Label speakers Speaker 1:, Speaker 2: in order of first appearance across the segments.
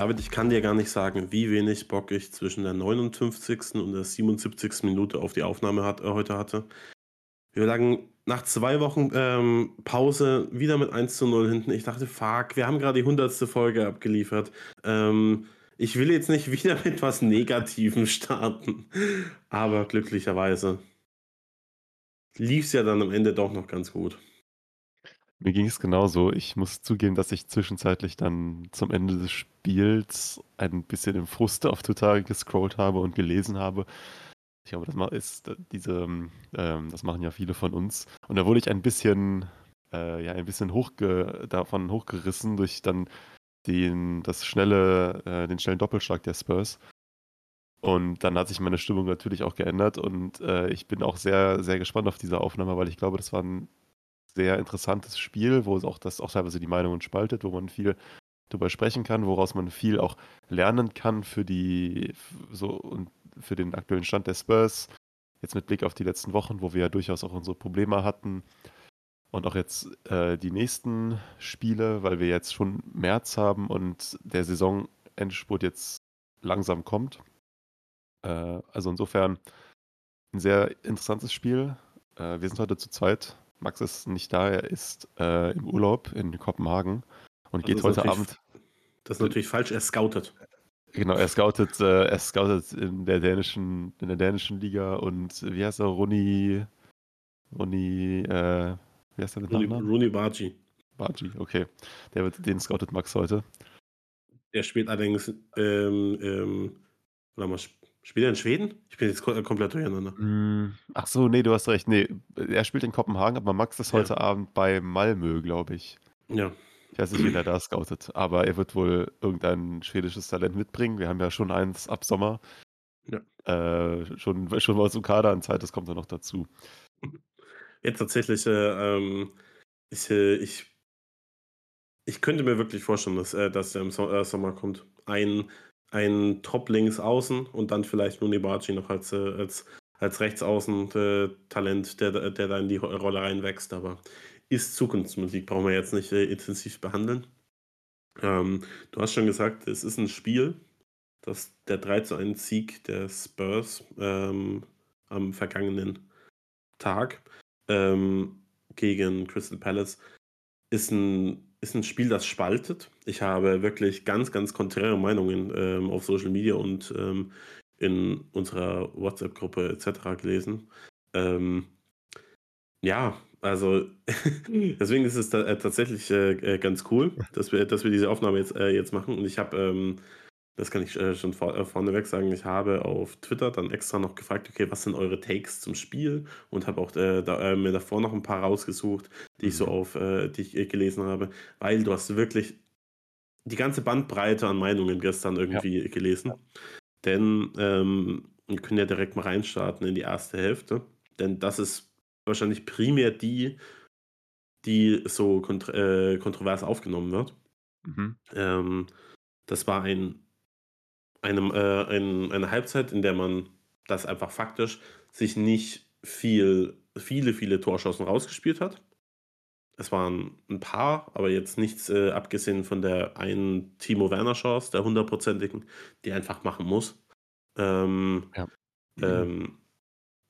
Speaker 1: David, ich kann dir gar nicht sagen, wie wenig Bock ich zwischen der 59. und der 77. Minute auf die Aufnahme hat, äh, heute hatte. Wir lagen nach zwei Wochen ähm, Pause wieder mit 1 zu 0 hinten. Ich dachte, fuck, wir haben gerade die 100. Folge abgeliefert. Ähm, ich will jetzt nicht wieder mit was Negativem starten. Aber glücklicherweise lief es ja dann am Ende doch noch ganz gut.
Speaker 2: Mir ging es genauso. Ich muss zugeben, dass ich zwischenzeitlich dann zum Ende des Spiels ein bisschen im Frust auf Twitter gescrollt habe und gelesen habe. Ich glaube, das ist diese, ähm, das machen ja viele von uns. Und da wurde ich ein bisschen, äh, ja, ein bisschen hochge davon hochgerissen durch dann den, das schnelle, äh, den schnellen Doppelschlag der Spurs. Und dann hat sich meine Stimmung natürlich auch geändert und äh, ich bin auch sehr, sehr gespannt auf diese Aufnahme, weil ich glaube, das war ein sehr interessantes Spiel, wo es auch das auch teilweise die Meinungen spaltet, wo man viel darüber sprechen kann, woraus man viel auch lernen kann für die so und für den aktuellen Stand der Spurs. Jetzt mit Blick auf die letzten Wochen, wo wir ja durchaus auch unsere Probleme hatten. Und auch jetzt äh, die nächsten Spiele, weil wir jetzt schon März haben und der Saisonendspurt jetzt langsam kommt. Äh, also insofern ein sehr interessantes Spiel. Äh, wir sind heute zu zweit Max ist nicht da, er ist äh, im Urlaub in Kopenhagen und also geht heute Abend.
Speaker 1: Das ist natürlich falsch, er scoutet.
Speaker 2: Genau, er scoutet, äh, er scoutet in der dänischen, in der dänischen Liga und wie heißt er? Roni, Roni, äh, wie heißt er
Speaker 1: mit Roni, Roni Bargi.
Speaker 2: Bargi, okay. Der wird, den scoutet Max heute.
Speaker 1: Der spielt allerdings, ähm, ähm, warte mal, Spielt er in Schweden? Ich bin jetzt komplett durcheinander.
Speaker 2: Hm, ach so, nee, du hast recht. Nee, er spielt in Kopenhagen, aber Max ist heute ja. Abend bei Malmö, glaube ich.
Speaker 1: Ja.
Speaker 2: Ich weiß nicht, wen er da scoutet, aber er wird wohl irgendein schwedisches Talent mitbringen. Wir haben ja schon eins ab Sommer. Ja. Äh, schon, schon mal so Kader an Zeit, das kommt dann noch dazu.
Speaker 1: Jetzt tatsächlich, äh, ähm, ich, äh, ich, ich könnte mir wirklich vorstellen, dass, äh, dass er im so Sommer kommt. Ein ein Top-Links außen und dann vielleicht Nuni Barci noch als, als, als Rechtsaußen-Talent, der, der da in die Rolle reinwächst. Aber ist Zukunftsmusik, brauchen wir jetzt nicht äh, intensiv behandeln. Ähm, du hast schon gesagt, es ist ein Spiel, das der 3 zu 1 Sieg der Spurs ähm, am vergangenen Tag ähm, gegen Crystal Palace ist ein ist ein Spiel, das spaltet. Ich habe wirklich ganz, ganz konträre Meinungen ähm, auf Social Media und ähm, in unserer WhatsApp-Gruppe etc. gelesen. Ähm, ja, also deswegen ist es äh, tatsächlich äh, äh, ganz cool, dass wir, dass wir diese Aufnahme jetzt, äh, jetzt machen. Und ich habe ähm, das kann ich äh, schon vor, äh, vorneweg sagen, ich habe auf Twitter dann extra noch gefragt, okay, was sind eure Takes zum Spiel? Und habe auch da, mir davor noch ein paar rausgesucht, die ich so mhm. auf, äh, die ich gelesen habe, weil du hast wirklich die ganze Bandbreite an Meinungen gestern irgendwie ja. gelesen. Denn ähm, wir können ja direkt mal reinstarten in die erste Hälfte, denn das ist wahrscheinlich primär die, die so kont äh, kontrovers aufgenommen wird. Mhm. Ähm, das war ein einem, äh, ein, eine Halbzeit, in der man das einfach faktisch sich nicht viel, viele, viele Torschancen rausgespielt hat. Es waren ein paar, aber jetzt nichts äh, abgesehen von der einen Timo Werner Chance, der hundertprozentigen, die einfach machen muss. Ähm, ja. ähm,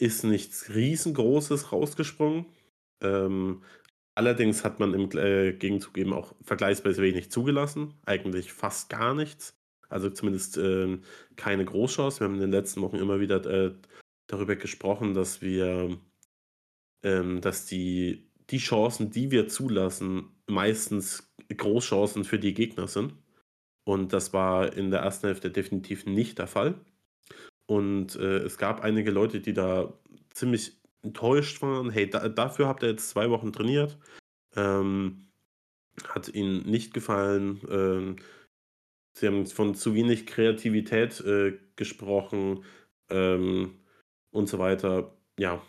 Speaker 1: ist nichts riesengroßes rausgesprungen. Ähm, allerdings hat man im äh, Gegenzug eben auch vergleichsweise wenig zugelassen, eigentlich fast gar nichts. Also zumindest äh, keine Großchance. Wir haben in den letzten Wochen immer wieder äh, darüber gesprochen, dass wir, ähm, dass die, die Chancen, die wir zulassen, meistens Großchancen für die Gegner sind. Und das war in der ersten Hälfte definitiv nicht der Fall. Und äh, es gab einige Leute, die da ziemlich enttäuscht waren. Hey, da, dafür habt ihr jetzt zwei Wochen trainiert. Ähm, hat ihnen nicht gefallen. Ähm, Sie haben von zu wenig Kreativität äh, gesprochen ähm, und so weiter. Ja.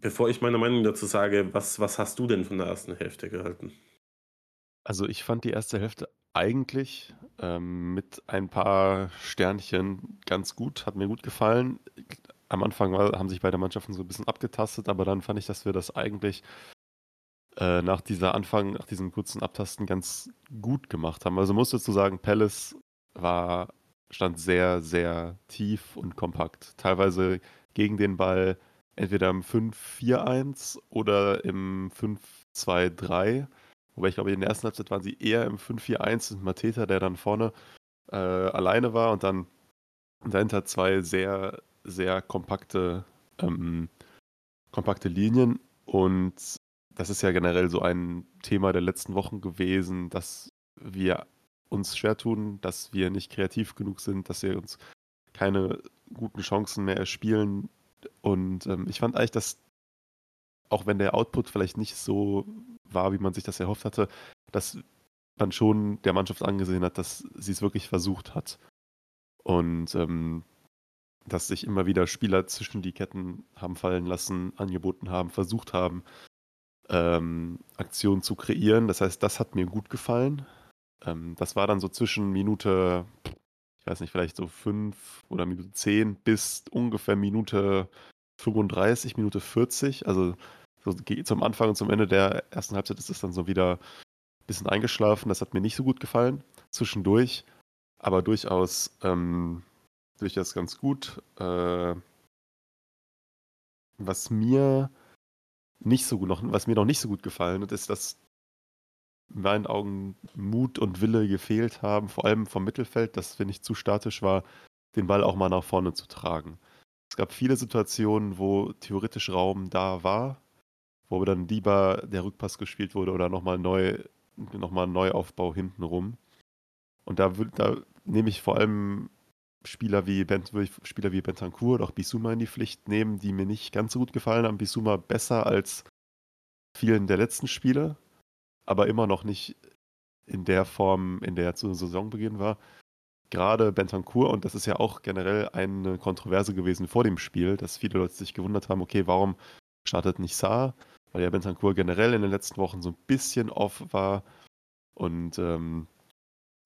Speaker 1: Bevor ich meine Meinung dazu sage, was, was hast du denn von der ersten Hälfte gehalten?
Speaker 2: Also, ich fand die erste Hälfte eigentlich, ähm, mit ein paar Sternchen ganz gut, hat mir gut gefallen. Am Anfang war haben sich beide Mannschaften so 'n bisschen abgetastet, aber dann fand ich, dass wir das eigentlich äh, nach dieser Anfang nach diesem kurzen Abtasten ganz gut gemacht haben. Also, man muss dazu sagen, Palace war stand sehr, sehr tief und kompakt. Teilweise gegen den Ball entweder im 5-4-1 oder im 5-2-3. Wobei ich glaube, in der ersten Halbzeit waren sie eher im 5-4-1 mit Mateta, der dann vorne äh, alleine war und dann dahinter zwei sehr, sehr kompakte, ähm, kompakte Linien. Und das ist ja generell so ein Thema der letzten Wochen gewesen, dass wir uns schwer tun, dass wir nicht kreativ genug sind, dass wir uns keine guten Chancen mehr erspielen. Und ähm, ich fand eigentlich, dass auch wenn der Output vielleicht nicht so war, wie man sich das erhofft hatte, dass man schon der Mannschaft angesehen hat, dass sie es wirklich versucht hat. Und ähm, dass sich immer wieder Spieler zwischen die Ketten haben fallen lassen, angeboten haben, versucht haben, ähm, Aktionen zu kreieren. Das heißt, das hat mir gut gefallen. Ähm, das war dann so zwischen Minute, ich weiß nicht, vielleicht so fünf oder Minute zehn bis ungefähr Minute 35, Minute 40. Also so zum Anfang und zum Ende der ersten Halbzeit ist es dann so wieder ein bisschen eingeschlafen. Das hat mir nicht so gut gefallen. Zwischendurch, aber durchaus, ähm, durchaus ganz gut. Äh, was mir nicht so gut noch, was mir noch nicht so gut gefallen hat, ist, dass in meinen Augen Mut und Wille gefehlt haben, vor allem vom Mittelfeld, das finde ich zu statisch war, den Ball auch mal nach vorne zu tragen. Es gab viele Situationen, wo theoretisch Raum da war, wo dann lieber der Rückpass gespielt wurde oder nochmal neu, nochmal ein Neuaufbau hintenrum. Und da, da nehme ich vor allem Spieler wie, ben, Spieler wie Bentancur oder auch Bisuma in die Pflicht nehmen, die mir nicht ganz so gut gefallen haben. Bisuma besser als vielen der letzten Spiele, aber immer noch nicht in der Form, in der er zu Saisonbeginn war. Gerade Bentancur, und das ist ja auch generell eine Kontroverse gewesen vor dem Spiel, dass viele Leute sich gewundert haben, okay, warum startet nicht Saar? Weil ja Bentancur generell in den letzten Wochen so ein bisschen off war. Und ähm,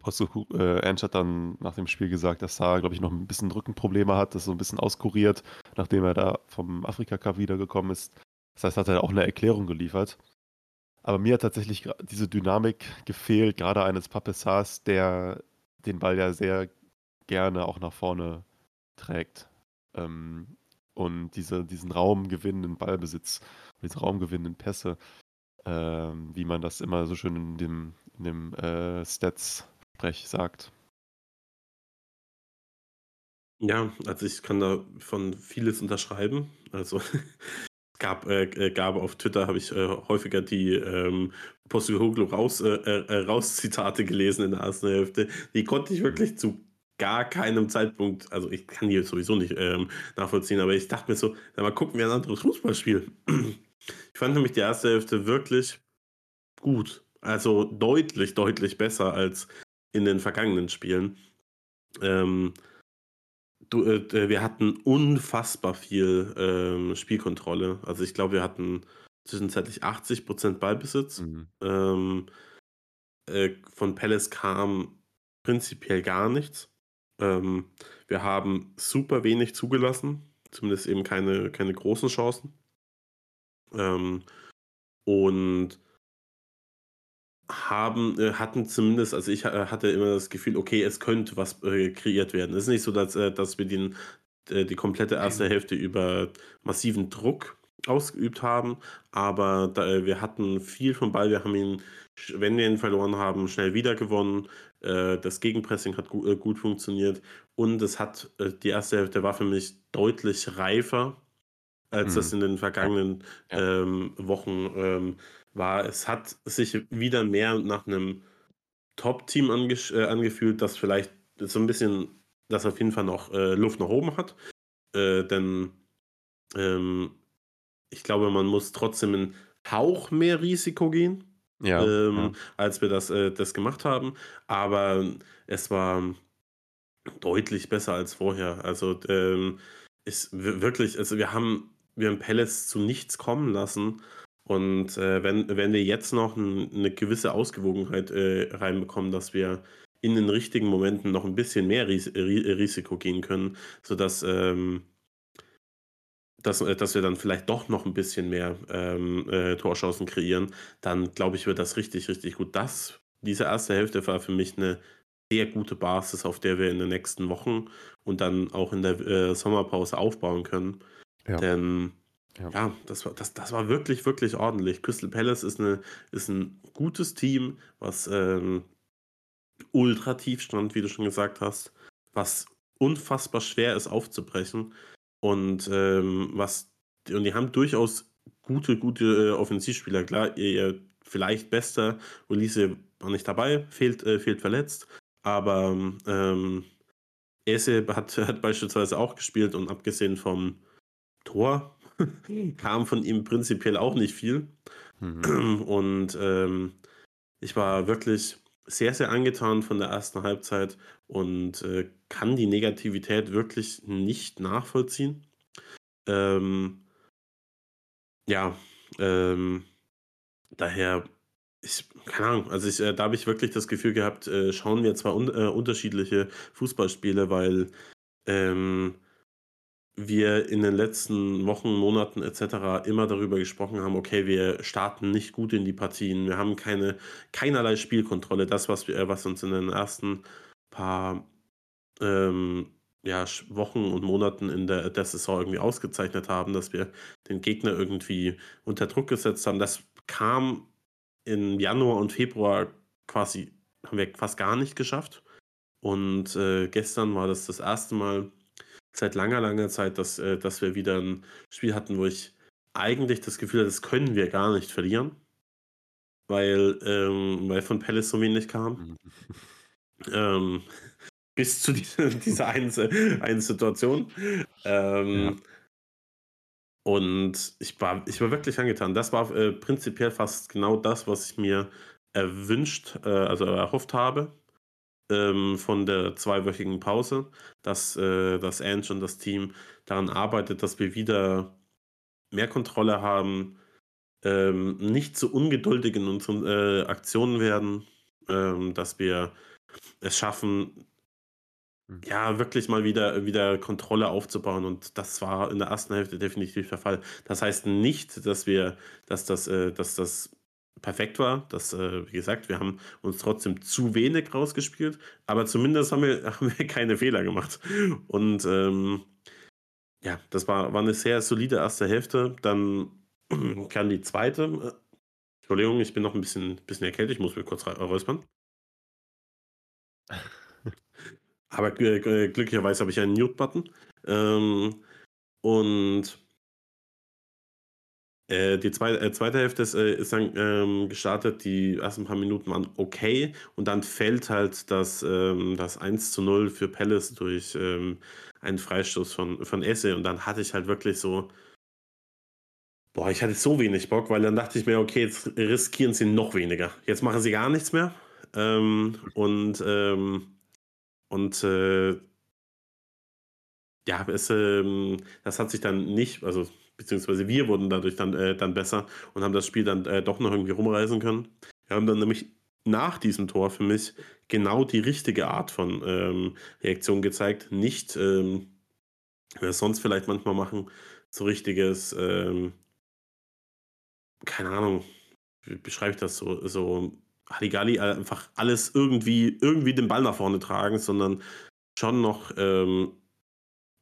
Speaker 2: äh, Ange hat dann nach dem Spiel gesagt, dass Saar, glaube ich, noch ein bisschen Rückenprobleme hat, das so ein bisschen auskuriert, nachdem er da vom Afrika Cup wiedergekommen ist. Das heißt, hat er auch eine Erklärung geliefert. Aber mir hat tatsächlich diese Dynamik gefehlt, gerade eines Papessars, der den Ball ja sehr gerne auch nach vorne trägt. Ähm, und diese, diesen raumgewinnenden Ballbesitz, diese raumgewinnenden Pässe, ähm, wie man das immer so schön in dem, in dem äh, Stats-Sprech sagt.
Speaker 1: Ja, also ich kann da von vieles unterschreiben. Also gab, äh, äh, gab auf Twitter, habe ich äh, häufiger die ähm, Postecoglou raus, äh, äh, raus gelesen in der ersten Hälfte. Die konnte ich wirklich zu gar keinem Zeitpunkt, also ich kann die sowieso nicht ähm, nachvollziehen, aber ich dachte mir so, mal gucken wir ein anderes Fußballspiel. Ich fand nämlich die erste Hälfte wirklich gut. Also deutlich, deutlich besser als in den vergangenen Spielen. Ähm, Du, äh, wir hatten unfassbar viel ähm, Spielkontrolle. Also ich glaube, wir hatten zwischenzeitlich 80% Ballbesitz.
Speaker 2: Mhm.
Speaker 1: Ähm, äh, von Palace kam prinzipiell gar nichts. Ähm, wir haben super wenig zugelassen, zumindest eben keine, keine großen Chancen. Ähm, und haben, äh, hatten zumindest, also ich äh, hatte immer das Gefühl, okay, es könnte was äh, kreiert werden. Es ist nicht so, dass, äh, dass wir den, äh, die komplette erste Hälfte über massiven Druck ausgeübt haben, aber da, äh, wir hatten viel vom Ball, wir haben ihn, wenn wir ihn verloren haben, schnell wieder gewonnen. Das Gegenpressing hat gu gut funktioniert und es hat, die erste Hälfte war für mich deutlich reifer, als mhm. das in den vergangenen. Ja. Ähm, Wochen ähm, war, es hat sich wieder mehr nach einem Top-Team ange äh, angefühlt, das vielleicht so ein bisschen, das auf jeden Fall noch äh, Luft nach oben hat. Äh, denn ähm, ich glaube, man muss trotzdem einen Hauch mehr Risiko gehen,
Speaker 2: ja,
Speaker 1: ähm,
Speaker 2: ja.
Speaker 1: als wir das, äh, das gemacht haben. Aber es war deutlich besser als vorher. Also ähm, ist wirklich, also wir haben, wir haben Palace zu nichts kommen lassen Und äh, wenn, wenn wir jetzt noch ein, eine gewisse Ausgewogenheit äh, reinbekommen, dass wir in den richtigen Momenten noch ein bisschen mehr Ris Risiko gehen können, sodass ähm, dass, äh, dass wir dann vielleicht doch noch ein bisschen mehr ähm, äh, Torchancen kreieren, dann glaube ich, wird das richtig, richtig gut. Das, diese erste Hälfte war für mich eine sehr gute Basis, auf der wir in den nächsten Wochen und dann auch in der äh, Sommerpause aufbauen können. Ja. Denn ja, ja das, war, das, das war wirklich, wirklich ordentlich. Crystal Palace ist, eine, ist ein gutes Team, was ähm, ultra tief stand, wie du schon gesagt hast, was unfassbar schwer ist aufzubrechen. Und ähm, was und die haben durchaus gute, gute äh, Offensivspieler. Klar, ihr, vielleicht bester Ulisse war nicht dabei, fehlt, äh, fehlt verletzt. Aber ähm, Ese hat, hat beispielsweise auch gespielt und abgesehen vom Tor kam von ihm prinzipiell auch nicht viel. Mhm. Und ähm, ich war wirklich sehr, sehr angetan von der ersten Halbzeit und äh, kann die Negativität wirklich nicht nachvollziehen. Ähm, ja, ähm, daher ich, keine Ahnung, also ich, äh, da habe ich wirklich das Gefühl gehabt, äh, schauen wir zwar un äh, unterschiedliche Fußballspiele, weil ähm, wir in den letzten Wochen, Monaten etc. immer darüber gesprochen haben, okay, wir starten nicht gut in die Partien, wir haben keine, keinerlei Spielkontrolle. Das, was, wir, was uns in den ersten paar ähm, ja, Wochen und Monaten in der, der Saison irgendwie ausgezeichnet haben, dass wir den Gegner irgendwie unter Druck gesetzt haben, das kam im Januar und Februar quasi, haben wir fast gar nicht geschafft. Und äh, gestern war das das erste Mal seit langer, langer Zeit, dass, äh, dass wir wieder ein Spiel hatten, wo ich eigentlich das Gefühl hatte, das können wir gar nicht verlieren. Weil, ähm, weil von Palace so wenig kam. Ähm, bis zu dieser, dieser einen, einen Situation. Ähm, ja. Und ich war, ich war wirklich angetan. Das war äh, prinzipiell fast genau das, was ich mir erwünscht, äh, also erhofft habe ähm, von der zweiwöchigen Pause, dass, äh, dass Ange und das Team daran arbeitet, dass wir wieder mehr Kontrolle haben, ähm, nicht zu ungeduldig in unseren äh, Aktionen werden, ähm, dass wir es schaffen, hm. Ja, wirklich mal wieder wieder Kontrolle aufzubauen und das war in der ersten Hälfte definitiv der Fall. Das heißt nicht, dass wir dass das äh, dass das perfekt war. Das, äh, wie gesagt, wir haben uns trotzdem zu wenig rausgespielt, aber zumindest haben wir haben wir keine Fehler gemacht. Und, ähm, ja, das war war 'ne sehr solide erste Hälfte. Dann kam die zweite. Entschuldigung, ich bin noch ein bisschen bisschen erkältet, ich muss mich kurz räuspern. Aber glücklicherweise habe ich einen Mute-Button. Ähm, und äh, die zwei, äh, zweite Hälfte ist, äh, ist dann ähm, gestartet. Die ersten paar Minuten waren okay. Und dann fällt halt das, ähm, das 1 zu 0 für Palace durch ähm, einen Freistoß von, von Esse. Und dann hatte ich halt wirklich so. Boah, ich hatte so wenig Bock, weil dann dachte ich mir, okay, jetzt riskieren sie noch weniger. Jetzt machen sie gar nichts mehr. Ähm, und ähm, und äh, ja, es, ähm, das hat sich dann nicht, also beziehungsweise wir wurden dadurch dann, äh, dann besser und haben das Spiel dann äh, doch noch irgendwie rumreisen können. Wir haben dann nämlich nach diesem Tor für mich genau die richtige Art von ähm, Reaktion gezeigt. Nicht, ähm, wir sonst vielleicht manchmal machen, so richtiges, ähm, keine Ahnung, wie beschreibe ich das so, so Halligalli einfach alles irgendwie, irgendwie den Ball nach vorne tragen, sondern schon noch ähm,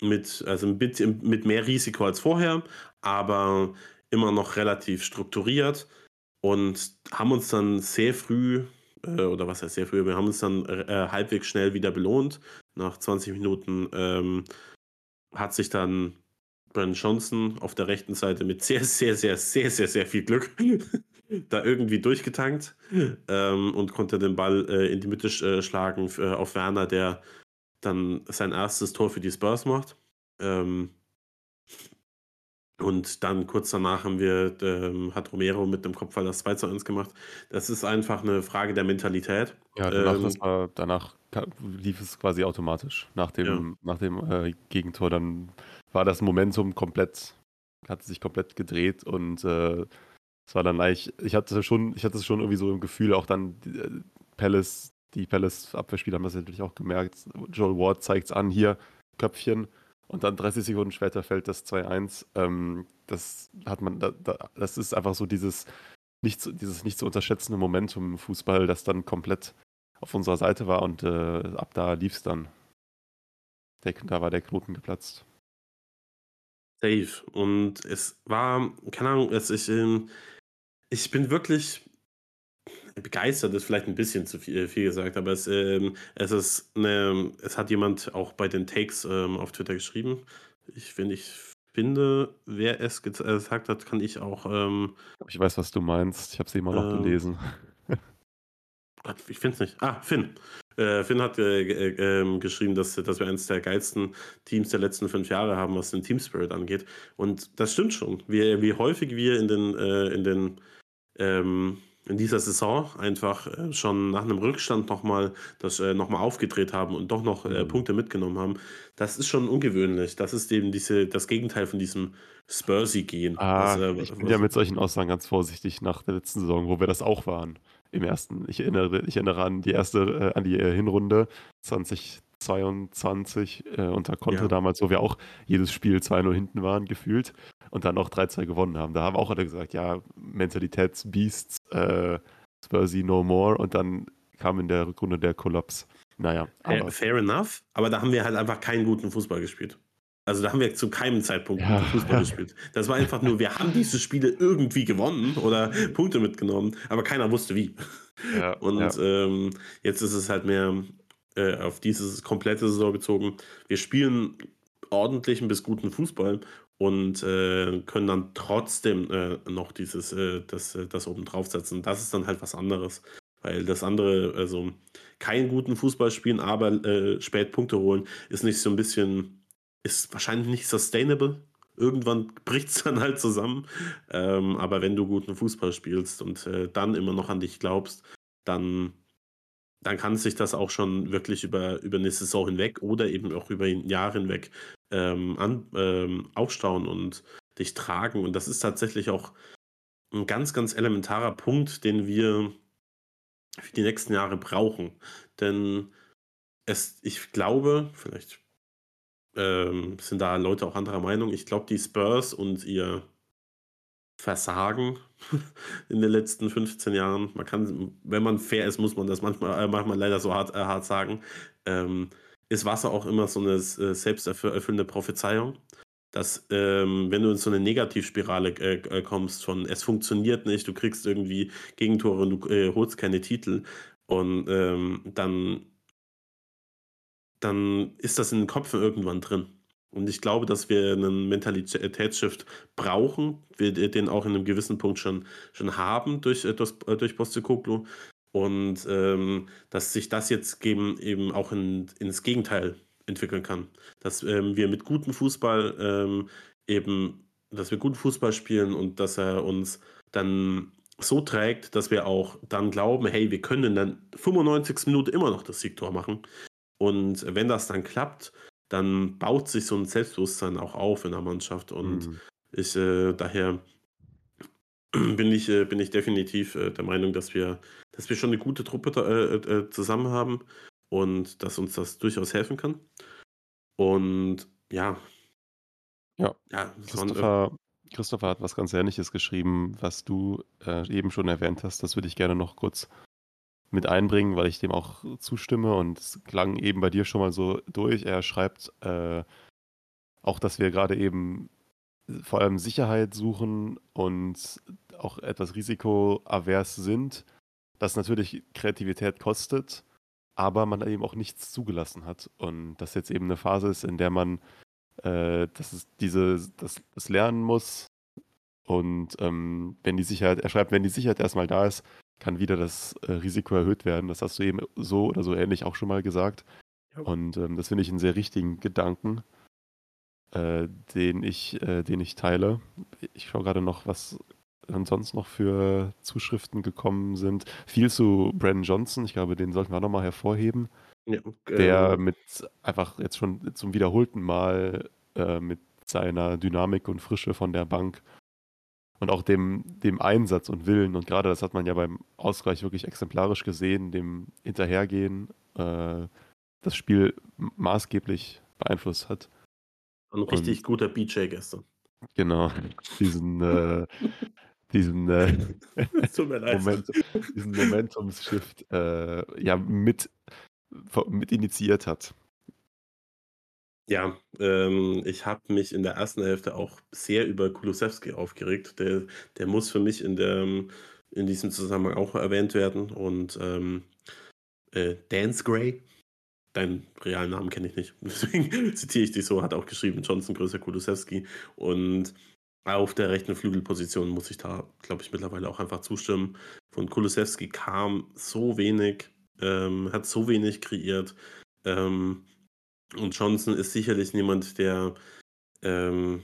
Speaker 1: mit, also ein bisschen mit mehr Risiko als vorher, aber immer noch relativ strukturiert und haben uns dann sehr früh, äh, oder was heißt sehr früh, wir haben uns dann äh, halbwegs schnell wieder belohnt. Nach 20 Minuten ähm, hat sich dann Brandon Johnson auf der rechten Seite mit sehr, sehr, sehr, sehr, sehr, sehr viel Glück da irgendwie durchgetankt ähm, und konnte den Ball äh, in die Mitte äh, schlagen äh, auf Werner, der dann sein erstes Tor für die Spurs macht. Ähm, und dann kurz danach haben wir, ähm, hat Romero mit dem Kopfball das 2 zu 1 gemacht. Das ist einfach eine Frage der Mentalität.
Speaker 2: Ja, danach, ähm, war, danach lief es quasi automatisch. Nach dem, ja. nach dem äh, Gegentor, dann war das Momentum komplett, hat sich komplett gedreht und Es war dann eigentlich, ich hatte schon, ich hatte schon irgendwie so im Gefühl, auch dann die, äh, Palace, die Palace-Abwehrspieler haben das natürlich auch gemerkt. Joel Ward zeigt es an, hier, Köpfchen. Und dann 30 Sekunden später fällt das 2-1. Ähm, das hat man, da, da, das ist einfach so dieses nicht, zu, dieses nicht zu unterschätzende Momentum im Fußball, das dann komplett auf unserer Seite war und äh, ab da lief es dann. Der, da war der Knoten geplatzt.
Speaker 1: Safe. Und es war, keine Ahnung, es, ich, ähm, ich bin wirklich begeistert, ist vielleicht ein bisschen zu viel, viel gesagt, aber es, ähm, es ist eine, es hat jemand auch bei den Takes ähm, auf Twitter geschrieben. Ich, wenn ich finde, wer es äh, gesagt hat, kann ich auch. Ähm,
Speaker 2: ich weiß, was du meinst. Ich habe sie immer noch ähm, gelesen.
Speaker 1: ich finde es nicht. Ah, Finn. Äh, Finn hat äh, äh, ähm, geschrieben, dass, dass wir eines der geilsten Teams der letzten fünf Jahre haben, was den Team Spirit angeht. Und das stimmt schon. Wie, wie häufig wir in den, äh, in den ähm, in dieser Saison einfach äh, schon nach einem Rückstand nochmal das äh, noch aufgedreht haben und doch noch mhm. Punkte mitgenommen haben, das ist schon ungewöhnlich. Das ist eben diese, das Gegenteil von diesem Spursy-Gehen.
Speaker 2: Ah, ich bin ja mit solchen Aussagen ganz vorsichtig nach der letzten Saison, wo wir das auch waren. Im ersten, ich erinnere, ich erinnere an die erste, äh, an die äh, Hinrunde 2022 äh, unter Conte ja. damals, wo wir auch jedes Spiel 2-0 hinten waren, gefühlt und dann auch 3-2 gewonnen haben. Da haben auch alle gesagt, ja, Mentalitätsbeasts, äh, Spursy no more und dann kam in der Rückrunde der Kollaps. Naja.
Speaker 1: Aber fair enough, aber da haben wir halt einfach keinen guten Fußball gespielt. Also da haben wir zu keinem Zeitpunkt ja, Fußball ja. gespielt. Das war einfach nur, wir haben diese Spiele irgendwie gewonnen oder Punkte mitgenommen, aber keiner wusste wie. Ja, und ähm, jetzt ist es halt mehr äh, auf diese komplette Saison bezogen. Wir spielen ordentlichen bis guten Fußball und äh, können dann trotzdem äh, noch dieses, äh, das, äh, das oben draufsetzen. Das ist dann halt was anderes. Weil das andere, also keinen guten Fußball spielen, aber äh, spät Punkte holen, ist nicht so ein bisschen ist wahrscheinlich nicht sustainable. Irgendwann bricht es dann halt zusammen. Ähm, aber wenn du guten Fußball spielst und äh, dann immer noch an dich glaubst, dann, dann kann sich das auch schon wirklich über, über eine Saison hinweg oder eben auch über ein Jahr hinweg ähm, an, ähm, aufstauen und dich tragen. Und das ist tatsächlich auch ein ganz, ganz elementarer Punkt, den wir für die nächsten Jahre brauchen. Denn es, ich glaube, vielleicht ähm, sind da Leute auch anderer Meinung. Ich glaube, die Spurs und ihr Versagen in den letzten 15 Jahren, man kann, wenn man fair ist, muss man das manchmal, äh, manchmal leider so hart, äh, hart sagen, ähm, ist Wasser auch immer so eine äh, selbsterfüllende Prophezeiung, dass ähm, wenn du in so eine Negativspirale äh, äh, kommst von es funktioniert nicht, du kriegst irgendwie Gegentore und du äh, holst keine Titel und ähm, dann dann ist das in den Köpfen irgendwann drin. Und ich glaube, dass wir einen Mentalitätsshift brauchen, wir den auch in einem gewissen Punkt schon, schon haben durch, äh, durch, durch. Und ähm, dass sich das jetzt geben, eben auch in, ins Gegenteil entwickeln kann. Dass ähm, wir mit gutem Fußball ähm, eben, dass wir guten Fußball spielen und dass er uns dann so trägt, dass wir auch dann glauben, hey, wir können dann 95 Minuten immer noch das Siegtor machen. Und wenn das dann klappt, dann baut sich so ein Selbstbewusstsein auch auf in der Mannschaft. Und mhm. ich äh, daher bin ich, äh, bin ich definitiv äh, der Meinung, dass wir, dass wir schon eine gute Truppe äh, äh, zusammen haben und dass uns das durchaus helfen kann. Und ja.
Speaker 2: Ja, ja Christopher, Christopher hat was ganz Ähnliches geschrieben, was du äh, eben schon erwähnt hast. Das würde ich gerne noch kurz mit einbringen, weil ich dem auch zustimme. Und es klang eben bei dir schon mal so durch. Er schreibt äh, auch, dass wir gerade eben vor allem Sicherheit suchen und auch etwas risikoavers sind, das natürlich Kreativität kostet, aber man eben auch nichts zugelassen hat. Und das jetzt eben eine Phase ist, in der man äh, das diese, das, das lernen muss. Und ähm, wenn die Sicherheit, er schreibt, wenn die Sicherheit erstmal da ist, kann wieder das äh, Risiko erhöht werden. Das hast du eben so oder so ähnlich auch schon mal gesagt. Ja. Und ähm, das finde ich einen sehr richtigen Gedanken, äh, den, ich, äh, den ich teile. Ich schaue gerade noch, was ansonsten noch für Zuschriften gekommen sind. Viel zu Brandon Johnson, ich glaube, den sollten wir nochmal hervorheben. Ja, okay. Der mit einfach jetzt schon zum wiederholten Mal äh, mit seiner Dynamik und Frische von der Bank und auch dem, dem Einsatz und Willen. Und gerade das hat man ja beim Ausgleich wirklich exemplarisch gesehen, dem Hinterhergehen, äh, das Spiel maßgeblich beeinflusst hat.
Speaker 1: Ein richtig und, guter BJ gestern.
Speaker 2: Genau, diesen, äh, diesen, äh, Moment, diesen Momentumshift äh, ja, mit, mit initiiert hat.
Speaker 1: Ja, ähm, ich habe mich in der ersten Hälfte auch sehr über Kulusewski aufgeregt. Der, der muss für mich in, der, in diesem Zusammenhang auch erwähnt werden. Und ähm, äh, Dance Gray, deinen realen Namen kenne ich nicht, deswegen zitiere ich dich so, hat auch geschrieben, Johnson größer Kulusewski. Und auf der rechten Flügelposition muss ich da, glaube ich, mittlerweile auch einfach zustimmen. Von Kulusewski kam so wenig, ähm, hat so wenig kreiert. Ähm, und Johnson ist sicherlich niemand, der ähm,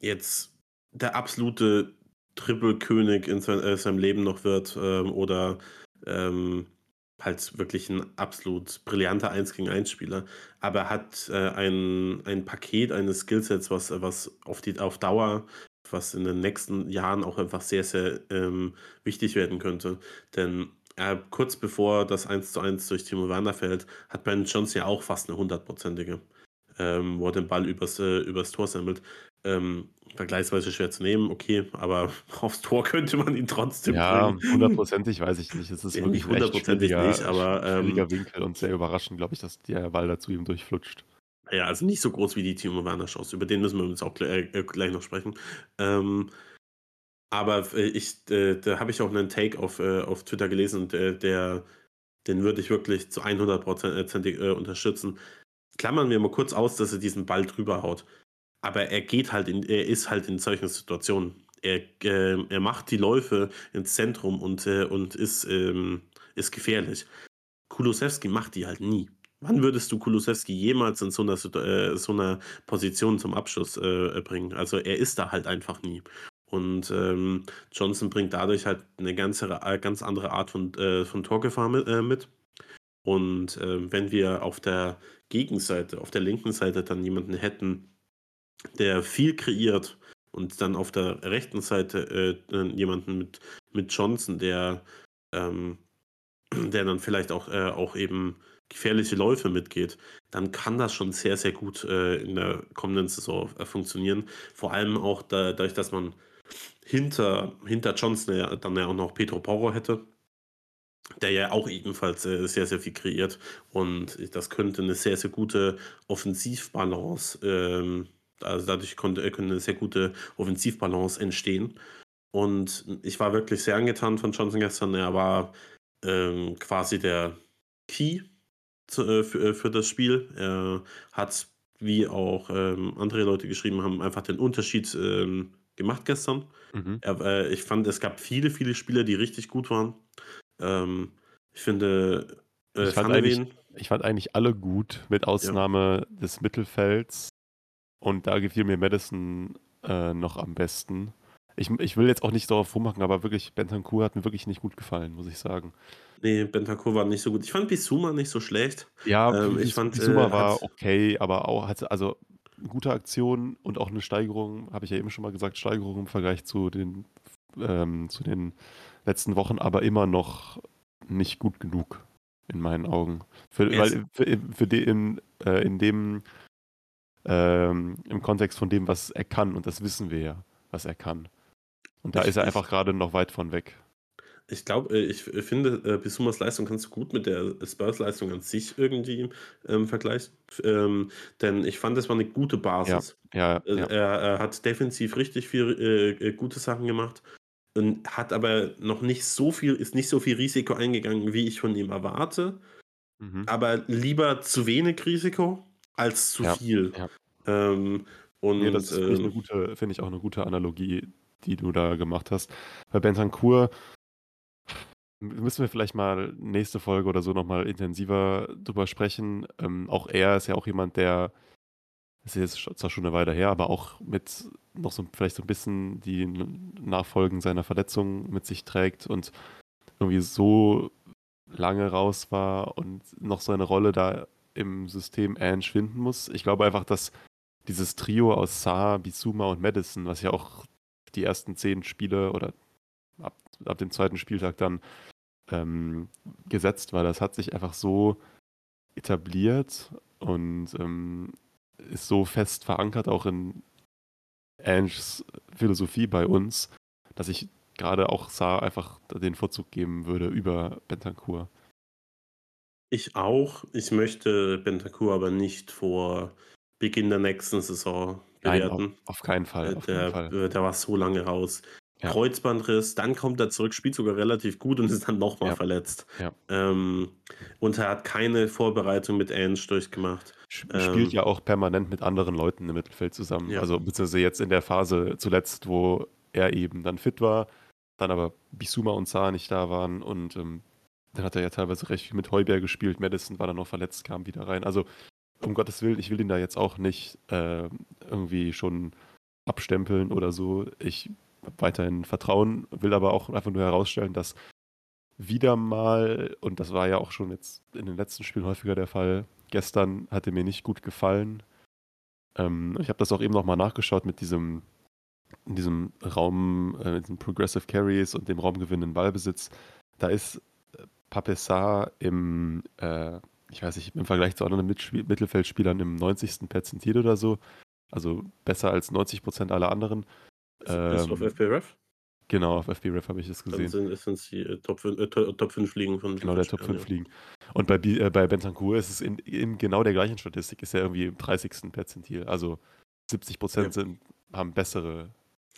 Speaker 1: jetzt der absolute Triple-König in sein, äh, seinem Leben noch wird ähm, oder ähm, halt wirklich ein absolut brillanter 1 gegen 1 Spieler. Aber er hat äh, ein, ein Paket eines Skillsets, was, was auf, die, auf Dauer, was in den nächsten Jahren auch einfach sehr, sehr ähm, wichtig werden könnte. Denn äh, kurz bevor das 1 zu 1 durch Timo Werner fällt, hat Brandon Johnson ja auch fast eine hundertprozentige, ähm, wo er den Ball übers, äh, übers Tor sammelt. Ähm, vergleichsweise schwer zu nehmen, okay, aber aufs Tor könnte man ihn trotzdem
Speaker 2: ja, hundertprozentig weiß ich nicht. Es ist ja, wirklich
Speaker 1: hundertprozentig nicht, aber
Speaker 2: ähm, Winkel und sehr überraschend, glaube ich, dass der Ball dazu ihm durchflutscht.
Speaker 1: Ja, also nicht so groß wie die Timo Werner Chance. Über den müssen wir uns auch gleich, äh, gleich noch sprechen. Ähm, aber äh, ich, äh, da habe ich auch einen Take auf, äh, auf Twitter gelesen und äh, der, den würde ich wirklich zu 100% äh, unterstützen. Klammern wir mal kurz aus, dass er diesen Ball drüber haut. Aber er geht halt in, er ist halt in solchen Situationen. Er, äh, er macht die Läufe ins Zentrum und, und ist, ähm, ist gefährlich. Kulusewski macht die halt nie. Wann würdest du Kulusewski jemals in so einer, so einer Position zum Abschluss äh, bringen? Also er ist da halt einfach nie. Und ähm, Johnson bringt dadurch halt eine ganze, äh, ganz andere Art von, äh, von Torgefahr mit. Äh, mit. Und äh, wenn wir auf der Gegenseite, auf der linken Seite dann jemanden hätten, der viel kreiert und dann auf der rechten Seite äh, jemanden mit, mit Johnson, der, ähm, der dann vielleicht auch, äh, auch eben gefährliche Läufe mitgeht, dann kann das schon sehr, sehr gut in der kommenden Saison funktionieren. Vor allem auch da, dadurch, dass man hinter, hinter Johnson ja dann ja auch noch Pedro Porro hätte, der ja auch ebenfalls äh, sehr, sehr viel kreiert. Und das könnte eine sehr, sehr gute Offensivbalance, ähm, also dadurch konnte, könnte eine sehr gute Offensivbalance entstehen. Und ich war wirklich sehr angetan von Johnson gestern. Er war ähm, quasi der Key zu, äh, für, äh, für das Spiel. Er hat, wie auch ähm, andere Leute geschrieben haben, einfach den Unterschied ähm, gemacht gestern. Mhm. Er, äh, ich fand, es gab viele, viele Spieler, die richtig gut waren. Ähm, ich finde,
Speaker 2: äh, ich, fand eigentlich, ich fand eigentlich alle gut, mit Ausnahme ja. des Mittelfelds. Und da gefiel mir Madison äh, noch am besten. Ich, ich will jetzt auch nicht darauf rummachen, aber wirklich, Bentancur hat mir wirklich nicht gut gefallen, muss ich sagen.
Speaker 1: Nee, Bentancur war nicht so gut. Ich fand Bisuma nicht so schlecht.
Speaker 2: Ja, ähm, ich fand Bisuma äh, war okay, aber auch, also gute Aktion und auch eine Steigerung, habe ich ja eben schon mal gesagt, Steigerung im Vergleich zu den, ähm, zu den letzten Wochen, aber immer noch nicht gut genug in meinen Augen. Für, weil für, für die, in, äh, in dem ähm, im Kontext von dem, was er kann, und das wissen wir ja, was er kann. Und da ist er einfach gerade noch weit von weg.
Speaker 1: Ich glaube, äh, ich finde, äh, Bisumas Leistung kannst du gut mit der Spurs-Leistung an sich irgendwie ähm, vergleichen. Ähm, denn ich fand, das war eine gute Basis.
Speaker 2: Ja, ja,
Speaker 1: ja. Er, er, hat defensiv richtig viel äh, äh, gute Sachen gemacht und hat aber noch nicht so viel, ist nicht so viel Risiko eingegangen, wie ich von ihm erwarte. Mhm. Aber lieber zu wenig Risiko als zu
Speaker 2: ja,
Speaker 1: viel.
Speaker 2: Ja.
Speaker 1: Ähm, und,
Speaker 2: ja, das finde ich, ähm, find ich, auch eine gute Analogie, die du da gemacht hast. Bei Bentancur Müssen wir vielleicht mal nächste Folge oder so nochmal intensiver drüber sprechen. Ähm, auch er ist ja auch jemand, der, das ist jetzt zwar schon eine Weile her, aber auch mit noch so vielleicht so ein bisschen die Nachfolgen seiner Verletzung mit sich trägt und irgendwie so lange raus war und noch seine Rolle da im System Ange finden muss. Ich glaube einfach, dass dieses Trio aus Saar, Bisuma und Madison, was ja auch die ersten zehn Spiele oder ab, ab dem zweiten Spieltag dann ähm, gesetzt, weil das hat sich einfach so etabliert und ähm, ist so fest verankert auch in Anges Philosophie bei uns, dass ich gerade auch Saar einfach den Vorzug geben würde über Bentancur.
Speaker 1: Ich auch. Ich möchte Bentancur aber nicht vor Beginn der nächsten Saison
Speaker 2: Nein, auf,
Speaker 1: bewerten.
Speaker 2: auf keinen Fall.
Speaker 1: Äh,
Speaker 2: Auf keinen
Speaker 1: Der,
Speaker 2: Fall.
Speaker 1: äh, der war so lange raus.
Speaker 2: Ja,
Speaker 1: Kreuzbandriss, dann kommt er zurück, spielt sogar relativ gut und ist dann nochmal
Speaker 2: ja,
Speaker 1: verletzt.
Speaker 2: ja.
Speaker 1: Ähm, und er hat keine Vorbereitung mit Ange durchgemacht.
Speaker 2: Spielt
Speaker 1: Ähm,
Speaker 2: ja auch permanent mit anderen Leuten im Mittelfeld zusammen. Also beziehungsweise jetzt in der Phase zuletzt, wo er eben dann fit war, dann aber Bisuma und Saar nicht da waren und ähm, dann hat er ja teilweise recht viel mit Heuberg gespielt. Madison war dann noch verletzt, kam wieder rein. Also um Gottes Willen, ich will ihn da jetzt auch nicht äh, irgendwie schon abstempeln oder so. Ich weiterhin Vertrauen, will aber auch einfach nur herausstellen, dass wieder mal, und das war ja auch schon jetzt in den letzten Spielen häufiger der Fall, gestern hat er mir nicht gut gefallen. Ähm, ich habe das auch eben nochmal nachgeschaut mit diesem, in diesem Raum, äh, mit diesen Progressive Carries und dem raumgewinnenden Ballbesitz. Da ist äh, Papessar im, äh, ich weiß nicht, im Vergleich zu anderen Mitspiel Mittelfeldspielern im 90. Perzentil oder so. Also besser als 90% aller anderen.
Speaker 1: Bist du auf
Speaker 2: Ähm,
Speaker 1: FPRF?
Speaker 2: genau, auf FBref habe ich das
Speaker 1: Dann
Speaker 2: gesehen.
Speaker 1: sind es die äh, Top 5, äh, To- Top 5 Ligen von
Speaker 2: Genau, der Top
Speaker 1: Mittelfeldspielern,
Speaker 2: 5 liegen. Und bei, Bi- äh, bei Bentancur ist es in, in genau der gleichen Statistik, ist er irgendwie im 30. Perzentil. Also 70
Speaker 1: ja.
Speaker 2: Prozent sind, haben bessere,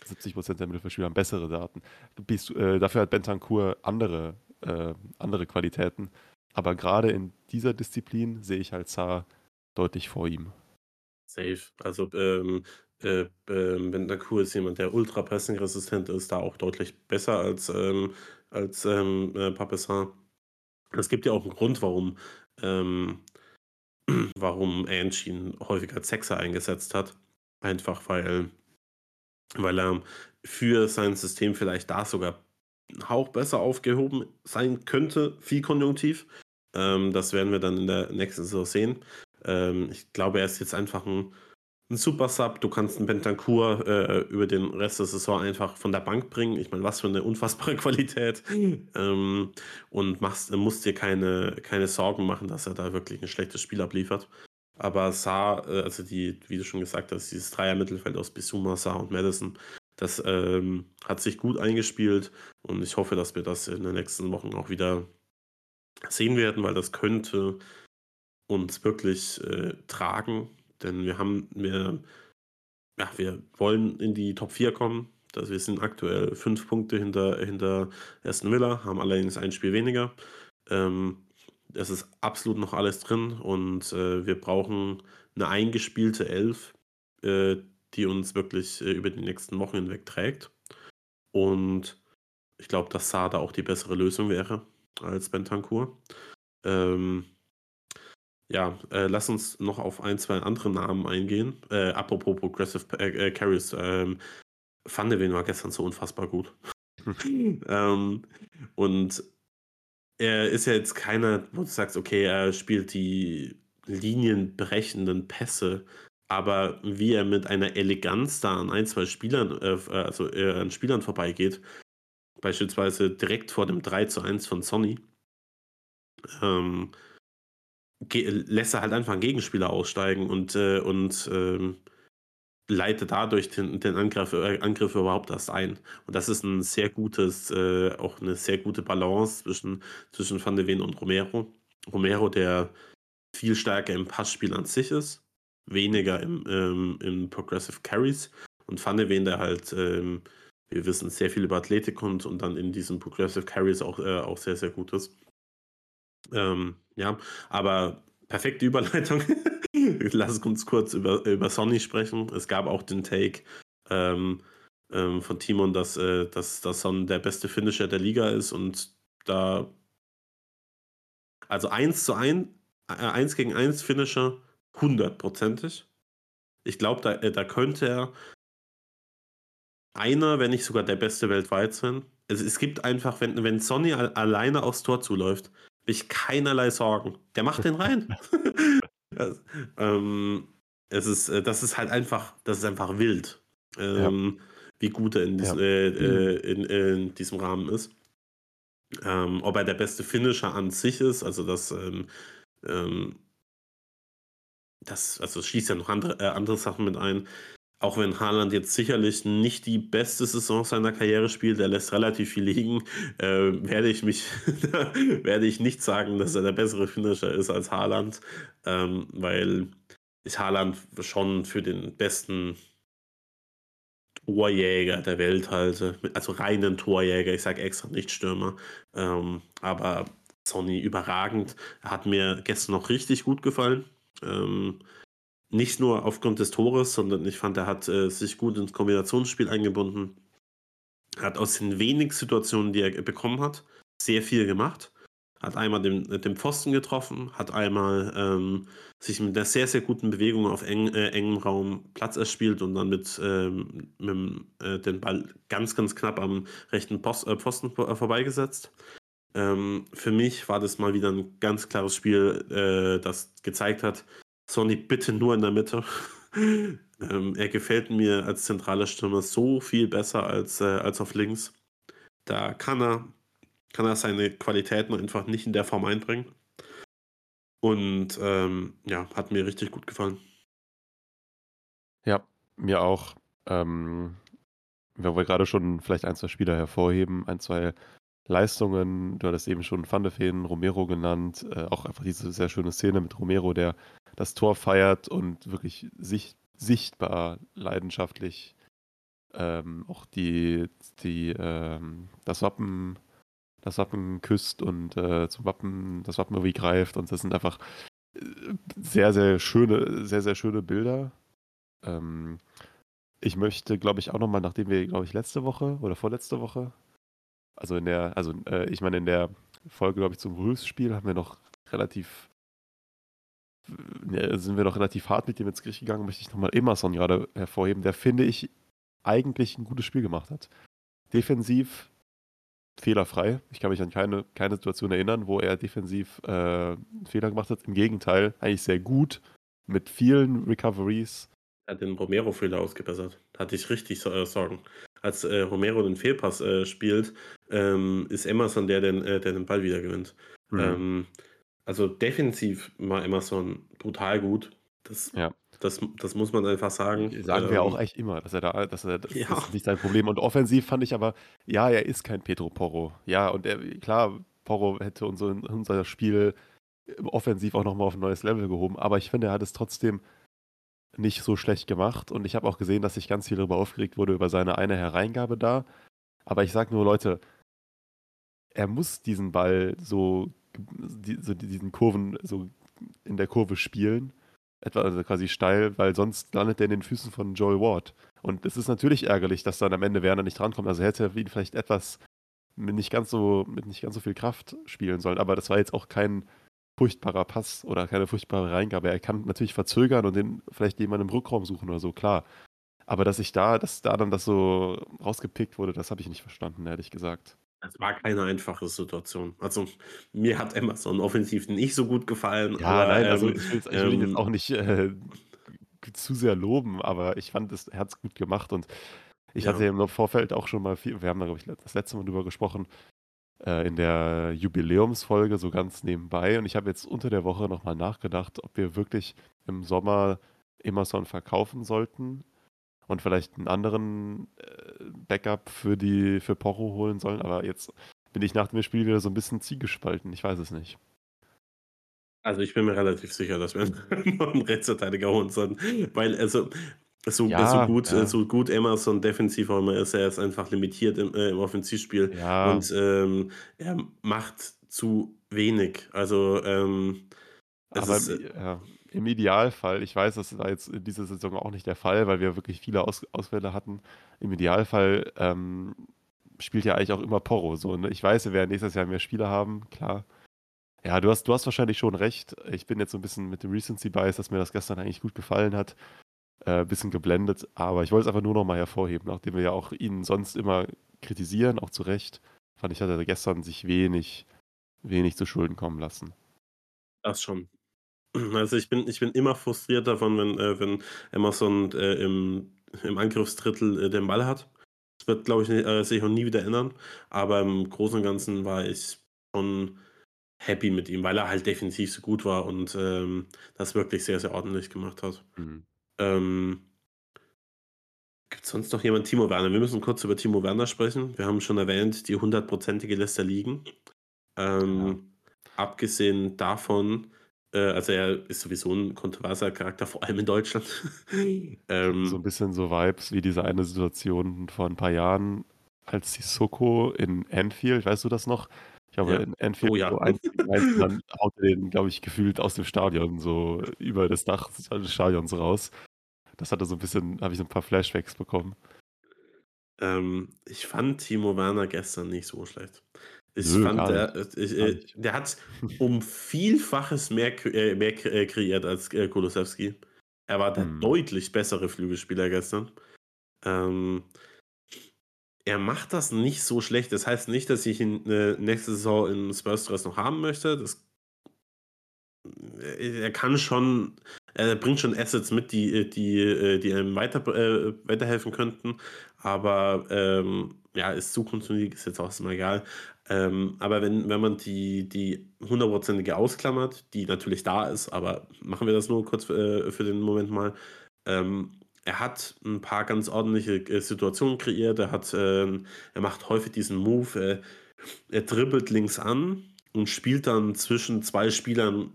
Speaker 2: 70 Prozent der Mittelfeldspieler haben bessere Daten. Bist, äh, dafür hat Bentancur andere, äh, andere Qualitäten. Aber gerade in dieser Disziplin sehe ich halt Saar deutlich vor ihm.
Speaker 1: Safe. Also, ähm, äh, ähm, Bentancur ist jemand, der ultra pressing-resistent ist, da auch deutlich besser als, ähm, als ähm, äh, Papessar. Es gibt ja auch einen Grund, warum, ähm, warum Ange ihn häufiger als Sechser eingesetzt hat. Einfach weil, weil er für sein System vielleicht da sogar einen Hauch besser aufgehoben sein könnte, viel konjunktiv. Ähm, das werden wir dann in der nächsten Saison sehen. Ähm, ich glaube, er ist jetzt einfach ein, ein super Sub. Du kannst einen Bentancur äh, über den Rest der Saison einfach von der Bank bringen. Ich meine, was für eine unfassbare Qualität. Ähm, und machst, musst dir keine, keine Sorgen machen, dass er da wirklich ein schlechtes Spiel abliefert. Aber Saar, äh, also die, wie du schon gesagt hast, dieses Dreier-Mittelfeld aus Bisuma, Saar und Madison, das ähm, hat sich gut eingespielt und ich hoffe, dass wir das in den nächsten Wochen auch wieder sehen werden, weil das könnte uns wirklich äh, tragen, denn wir haben, wir, ja, wir wollen in die Top 4 kommen. Das, wir sind aktuell fünf Punkte hinter, hinter Aston Villa, haben allerdings ein Spiel weniger. Ähm, es ist absolut noch alles drin und äh, wir brauchen eine eingespielte Elf, äh, die uns wirklich äh, über die nächsten Wochen hinweg trägt. Und ich glaube, dass Saar da auch die bessere Lösung wäre als Bentancur. Ähm, ja, äh, lass uns noch auf ein, zwei andere Namen eingehen. Äh, apropos Progressive äh, äh, Carries. Ähm, Van war gestern so unfassbar gut. ähm, und er ist ja jetzt keiner, wo du sagst, okay, er spielt die linienbrechenden Pässe, aber wie er mit einer Eleganz da an ein, zwei Spielern, äh, also äh, an Spielern vorbeigeht, beispielsweise direkt vor dem 3 zu 1 von Sonny, ähm, lässt er halt einfach einen Gegenspieler aussteigen und, äh, und ähm, leitet dadurch den, den Angriff, äh, Angriff überhaupt erst ein. Und das ist ein sehr gutes, äh, auch eine sehr gute Balance zwischen, zwischen Van de Ven und Romero. Romero, der viel stärker im Passspiel an sich ist, weniger im, ähm, im Progressive Carries. Und Van de Ven, der halt, ähm, wir wissen, sehr viel über Athletik kommt und dann in diesen Progressive Carries auch, äh, auch sehr, sehr gut ist. Ähm, ja, aber perfekte Überleitung. Lass uns kurz über, über Sonny sprechen. Es gab auch den Take ähm, ähm, von Timon, dass, äh, dass, dass Son der beste Finisher der Liga ist und da also 1 zu 1, äh, 1 gegen 1 Finisher hundertprozentig. Ich glaube, da, äh, da könnte er einer, wenn nicht sogar der beste weltweit sein. Also es gibt einfach, wenn, wenn Sonny al alleine aufs Tor zuläuft, ich keinerlei Sorgen. Der macht den rein. also, ähm, es ist, äh, das ist halt einfach, das ist einfach wild. Ähm, wie gut er in, dies,
Speaker 2: Ja.
Speaker 1: äh,
Speaker 2: Mhm.
Speaker 1: äh, in, in diesem Rahmen ist. Ähm, ob er der beste Finisher an sich ist, also das, ähm, ähm, das, also es schließt ja noch andere, äh, andere Sachen mit ein. Auch wenn Haaland jetzt sicherlich nicht die beste Saison seiner Karriere spielt, er lässt relativ viel liegen, äh, werde ich mich, werde ich nicht sagen, dass er der bessere Finisher ist als Haaland, ähm, weil ich Haaland schon für den besten Torjäger der Welt halte, also reinen Torjäger, ich sage extra nicht Stürmer, ähm, aber Sonny überragend. Er hat mir gestern noch richtig gut gefallen. Ähm, nicht nur aufgrund des Tores, sondern ich fand, er hat äh, sich gut ins Kombinationsspiel eingebunden. Hat aus den wenigen Situationen, die er bekommen hat, sehr viel gemacht. Hat einmal den, den Pfosten getroffen, hat einmal ähm, sich mit einer sehr, sehr guten Bewegung auf eng, äh, engem Raum Platz erspielt und dann mit, ähm, mit äh, den Ball ganz, ganz knapp am rechten Post, äh, Pfosten vor, vorbeigesetzt. Ähm, für mich war das mal wieder ein ganz klares Spiel, äh, das gezeigt hat, Sonny bitte nur in der Mitte. ähm, er gefällt mir als zentraler Stürmer so viel besser als, äh, als auf links. Da kann er, kann er seine Qualitäten einfach nicht in der Form einbringen. Und ähm, ja, hat mir richtig gut gefallen.
Speaker 2: Ja, mir auch. Ähm, wenn wir gerade schon vielleicht ein, zwei Spieler hervorheben, ein, zwei Leistungen, du hattest eben schon Van de Ven, Romero genannt, äh, auch einfach diese sehr schöne Szene mit Romero, der das Tor feiert und wirklich sich, sichtbar leidenschaftlich ähm, auch die, die, ähm, das Wappen, das Wappen küsst und äh, zum Wappen, das Wappen irgendwie greift und das sind einfach äh, sehr, sehr schöne, sehr, sehr schöne Bilder. Ähm, ich möchte, glaube ich, auch nochmal, nachdem wir, glaube ich, letzte Woche oder vorletzte Woche, also in der, also äh, ich meine, in der Folge, glaube ich, zum Wolves-Spiel haben wir noch relativ, sind wir noch relativ hart mit dem ins Gericht gegangen, möchte ich nochmal Emerson gerade hervorheben, der finde ich eigentlich ein gutes Spiel gemacht hat. Defensiv fehlerfrei. Ich kann mich an keine, keine Situation erinnern, wo er defensiv äh, einen Fehler gemacht hat. Im Gegenteil, eigentlich sehr gut, mit vielen Recoveries.
Speaker 1: Er hat den Romero-Fehler ausgebessert. Hatte ich richtig äh, Sorgen. Als äh, Romero den Fehlpass äh, spielt, ähm, ist Emerson der, den, äh, der den Ball wieder gewinnt.
Speaker 2: Mhm.
Speaker 1: Ähm, also defensiv war Emerson brutal gut. Das,
Speaker 2: Ja.
Speaker 1: das, das muss man einfach sagen.
Speaker 2: Sagen wir auch
Speaker 1: Ähm,
Speaker 2: echt immer, dass er da, dass er, das,
Speaker 1: Ja.
Speaker 2: ist nicht sein Problem. Und offensiv fand ich aber, ja, er ist kein Pedro Porro. Ja, und er, klar, Porro hätte unser, unser Spiel offensiv auch nochmal auf ein neues Level gehoben, aber ich finde, er hat es trotzdem nicht so schlecht gemacht. Und ich habe auch gesehen, dass sich ganz viel darüber aufgeregt wurde, über seine eine Hereingabe da. Aber ich sage nur, Leute, er muss diesen Ball so, die, so diesen Kurven, so in der Kurve spielen. Etwa also quasi steil, weil sonst landet er in den Füßen von Joel Ward. Und es ist natürlich ärgerlich, dass dann am Ende Werner nicht drankommt. Also hätte er ihn vielleicht etwas mit nicht ganz so, mit nicht ganz so viel Kraft spielen sollen. Aber das war jetzt auch kein furchtbarer Pass oder keine furchtbare Reingabe. Er kann natürlich verzögern und den vielleicht jemanden im Rückraum suchen oder so, klar. Aber dass ich da, dass da dann das so rausgepickt wurde, das habe ich nicht verstanden, ehrlich gesagt.
Speaker 1: Es war keine einfache Situation. Also mir hat Emerson offensiv nicht so gut gefallen.
Speaker 2: Ja,
Speaker 1: aber,
Speaker 2: nein, also
Speaker 1: ähm,
Speaker 2: ich will, ich will ihn jetzt
Speaker 1: ähm,
Speaker 2: auch nicht äh, zu sehr loben, aber ich fand, es, hat es gut gemacht und ich
Speaker 1: Ja.
Speaker 2: hatte im Vorfeld auch schon mal viel, wir haben da, glaube ich, das letzte Mal drüber gesprochen, äh, in der Jubiläumsfolge so ganz nebenbei und ich habe jetzt unter der Woche nochmal nachgedacht, ob wir wirklich im Sommer Emerson verkaufen sollten und vielleicht einen anderen äh, Backup für die für Porro holen sollen, aber jetzt bin ich nach dem Spiel wieder so ein bisschen zielgespalten, ich weiß es nicht.
Speaker 1: Also ich bin mir relativ sicher, dass wir einen Rechtsverteidiger holen sollten. Weil also so,
Speaker 2: Ja,
Speaker 1: so gut,
Speaker 2: ja.
Speaker 1: so gut Emerson defensiv auch immer ist, er ist einfach limitiert im, äh, im Offensivspiel
Speaker 2: Ja,
Speaker 1: und ähm, er macht zu wenig. Also ähm, es
Speaker 2: aber
Speaker 1: ist, äh,
Speaker 2: ja, im Idealfall, ich weiß, das war jetzt in dieser Saison auch nicht der Fall, weil wir wirklich viele Aus Ausfälle hatten. Im Idealfall ähm, spielt ja eigentlich auch immer Porro. So, ne? Ich weiß, wir werden nächstes Jahr mehr Spieler haben, klar. Ja, du hast, du hast wahrscheinlich schon recht. Ich bin jetzt so ein bisschen mit dem Recency Bias, dass mir das gestern eigentlich gut gefallen hat. Äh, bisschen geblendet, aber ich wollte es einfach nur noch mal hervorheben, nachdem wir ja auch ihn sonst immer kritisieren, auch zu Recht, fand ich, hat er gestern sich wenig, wenig zu Schulden kommen lassen.
Speaker 1: das schon. Also ich bin, ich bin immer frustriert davon, wenn, äh, wenn Emerson äh, im, im Angriffsdrittel äh, den Ball hat. Das wird, glaube ich, nicht, äh, sich auch nie wieder ändern. Aber im Großen und Ganzen war ich schon happy mit ihm, weil er halt defensiv so gut war und ähm, das wirklich sehr, sehr ordentlich gemacht hat.
Speaker 2: Mhm.
Speaker 1: Ähm, Gibt es sonst noch jemanden? Timo Werner. Wir müssen kurz über Timo Werner sprechen. Wir haben schon erwähnt, die hundertprozentige lässt er liegen. Ähm, ja. Abgesehen davon, also er ist sowieso ein kontroverser Charakter, vor allem in Deutschland.
Speaker 2: ähm, so ein bisschen so Vibes wie diese eine Situation vor ein paar Jahren, als die Soko in Anfield, weißt du das noch? Ich habe ja. in Anfield oh, ja. so ein, dann haut er den, glaube ich, gefühlt aus dem Stadion so über das Dach des Stadions raus. Das hatte so ein bisschen, habe ich so ein paar Flashbacks bekommen.
Speaker 1: Ähm, ich fand Timo Werner gestern nicht so schlecht. Ich Nö, fand, der, ich, äh, der hat um Vielfaches mehr, äh, mehr äh, kreiert als äh, Kolosewski. Er war der hm. deutlich bessere Flügelspieler gestern. Ähm, er macht das nicht so schlecht. Das heißt nicht, dass ich ihn äh, nächste Saison in Spurs Dress noch haben möchte. Das, äh, er kann schon er bringt schon Assets mit, die, äh, die, äh, die einem weiter, äh, weiterhelfen könnten. Aber ähm, ja, ist Zukunftsmusik, ist jetzt auch erstmal egal. Ähm, aber wenn, wenn man die, die hundertprozentige ausklammert, die natürlich da ist, aber machen wir das nur kurz äh, für den Moment mal. Ähm, er hat ein paar ganz ordentliche äh, Situationen kreiert. Er, hat, äh, er macht häufig diesen Move. er dribbelt links an und spielt dann zwischen zwei Spielern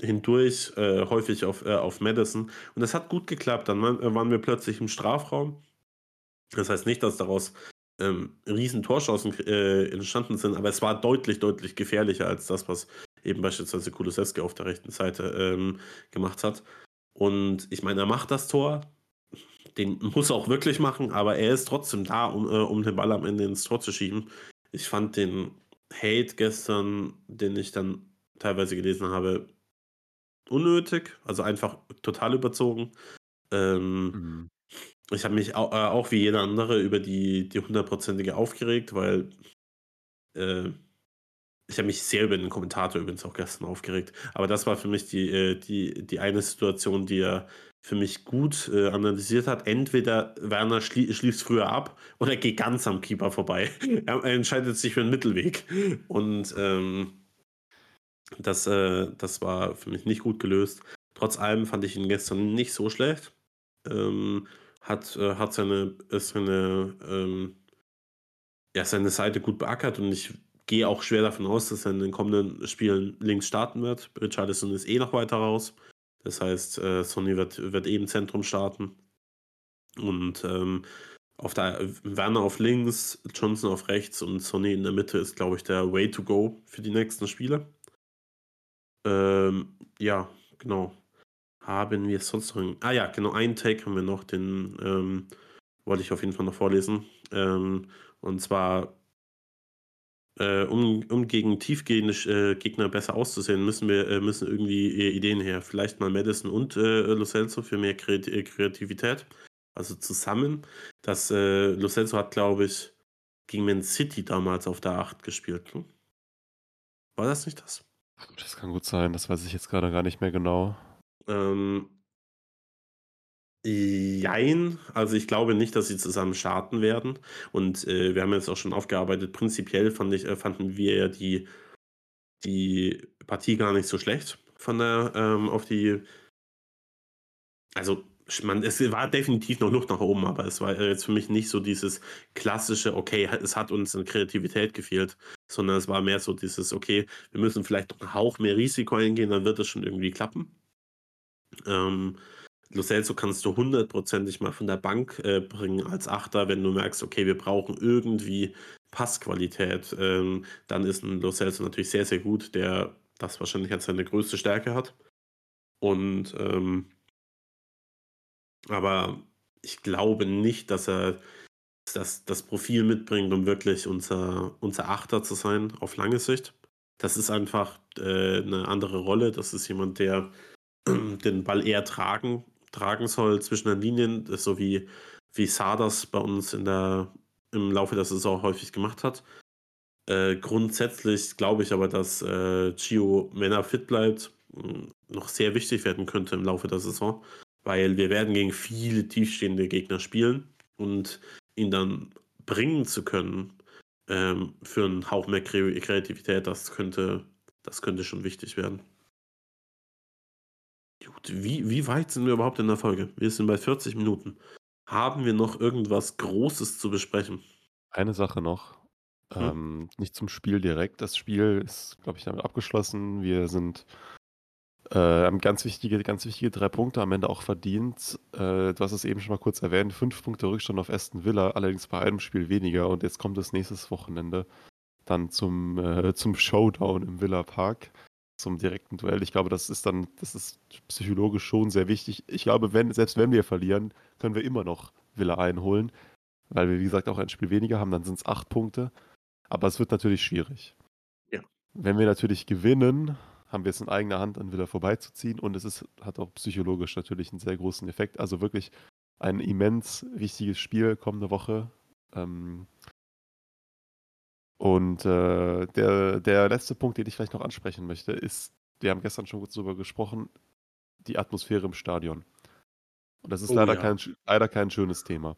Speaker 1: hindurch, äh, häufig auf, äh, auf Madison. Und das hat gut geklappt. Dann waren wir plötzlich im Strafraum. Das heißt nicht, dass daraus ähm, riesen Torschancen äh, entstanden sind, aber es war deutlich, deutlich gefährlicher als das, was eben beispielsweise Kulusewski auf der rechten Seite ähm, gemacht hat. Und ich meine, er macht das Tor, den muss er auch wirklich machen, aber er ist trotzdem da, um, äh, um den Ball am Ende ins Tor zu schieben. Ich fand den Hate gestern, den ich dann teilweise gelesen habe, unnötig, also einfach total überzogen. Ähm, mhm. Ich habe mich auch, äh, auch, wie jeder andere über die die hundertprozentige aufgeregt, weil äh, ich habe mich sehr über den Kommentator übrigens auch gestern aufgeregt. Aber das war für mich die, äh, die, die eine Situation, die er für mich gut äh, analysiert hat. Entweder Werner schlie schließt früher ab oder geht ganz am Keeper vorbei. er entscheidet sich für einen Mittelweg. Und ähm, das, äh, das war für mich nicht gut gelöst. Trotz allem fand ich ihn gestern nicht so schlecht. Ähm, hat, äh, hat seine, seine, ähm, ja, seine Seite gut beackert und ich gehe auch schwer davon aus, dass er in den kommenden Spielen links starten wird. Richardson ist eh noch weiter raus. Das heißt, äh, Sonny wird, wird eh im Zentrum starten. Und ähm, auf der Werner auf links, Johnson auf rechts und Sonny in der Mitte ist, glaube ich, der Way to go für die nächsten Spiele. Ähm, ja, genau. Haben wir sonst noch. Ah ja, genau, einen Take haben wir noch, den ähm, wollte ich auf jeden Fall noch vorlesen. Ähm, und zwar, äh, um, um gegen tiefgehende äh, Gegner besser auszusehen, müssen wir äh, müssen irgendwie Ideen her. Vielleicht mal Madison und äh, Lo Celso für mehr äh, Kreativität. Also zusammen. Das äh, Lo Celso hat, glaube ich, gegen Man City damals auf der 8 gespielt. Ne? War das nicht das?
Speaker 2: Das kann gut sein, das weiß ich jetzt gerade gar nicht mehr genau.
Speaker 1: Ähm, jein, also ich glaube nicht, dass sie zusammen starten werden. Und äh, wir haben jetzt auch schon aufgearbeitet, prinzipiell fand ich, äh, fanden wir ja die, die Partie gar nicht so schlecht von der ähm, auf die. Also man, es war definitiv noch Luft nach oben, aber es war jetzt für mich nicht so dieses klassische, okay, es hat uns an Kreativität gefehlt, sondern es war mehr so dieses, okay, wir müssen vielleicht noch einen Hauch mehr Risiko eingehen, dann wird es schon irgendwie klappen. Ähm, Lo Celso kannst du hundertprozentig mal von der Bank äh, bringen als Achter, wenn du merkst, okay, wir brauchen irgendwie Passqualität. Ähm, dann ist ein Lo Celso natürlich sehr, sehr gut, der das wahrscheinlich als seine größte Stärke hat. Und ähm, aber ich glaube nicht, dass er das, das Profil mitbringt, um wirklich unser, unser Achter zu sein auf lange Sicht. Das ist einfach äh, eine andere Rolle. Das ist jemand, der den Ball eher tragen, tragen soll zwischen den Linien, so wie, wie Sadas bei uns in der, im Laufe der Saison häufig gemacht hat. Äh, grundsätzlich glaube ich aber, dass äh, Gio, wenn er fit bleibt, noch sehr wichtig werden könnte im Laufe der Saison weil wir werden gegen viele tiefstehende Gegner spielen und ihn dann bringen zu können ähm, für einen Hauch mehr Kreativität, das könnte, das könnte schon wichtig werden. Gut, wie, wie weit sind wir überhaupt in der Folge? Wir sind bei 40 Minuten. Haben wir noch irgendwas Großes zu besprechen?
Speaker 2: Eine Sache noch. Hm? Ähm, nicht zum Spiel direkt. Das Spiel ist, glaube ich, damit abgeschlossen. Wir sind äh, haben ganz wichtige, ganz wichtige drei Punkte am Ende auch verdient. Äh, du hast es eben schon mal kurz erwähnt. Fünf Punkte Rückstand auf Aston Villa, allerdings bei einem Spiel weniger. Und jetzt kommt das nächste Wochenende dann zum, äh, zum Showdown im Villa Park zum direkten Duell. Ich glaube, das ist dann, das ist psychologisch schon sehr wichtig. Ich glaube, wenn, selbst wenn wir verlieren, können wir immer noch Villa einholen, weil wir, wie gesagt, auch ein Spiel weniger haben, dann sind es acht Punkte. Aber es wird natürlich schwierig.
Speaker 1: Ja.
Speaker 2: Wenn wir natürlich gewinnen, haben wir es in eigener Hand, an Villa vorbeizuziehen und es ist, hat auch psychologisch natürlich einen sehr großen Effekt. Also wirklich ein immens wichtiges Spiel kommende Woche. Ähm, und äh, der, der letzte Punkt, den ich vielleicht noch ansprechen möchte, ist, wir haben gestern schon kurz darüber gesprochen, die Atmosphäre im Stadion. Und das ist oh, leider, ja. kein, leider kein schönes Thema.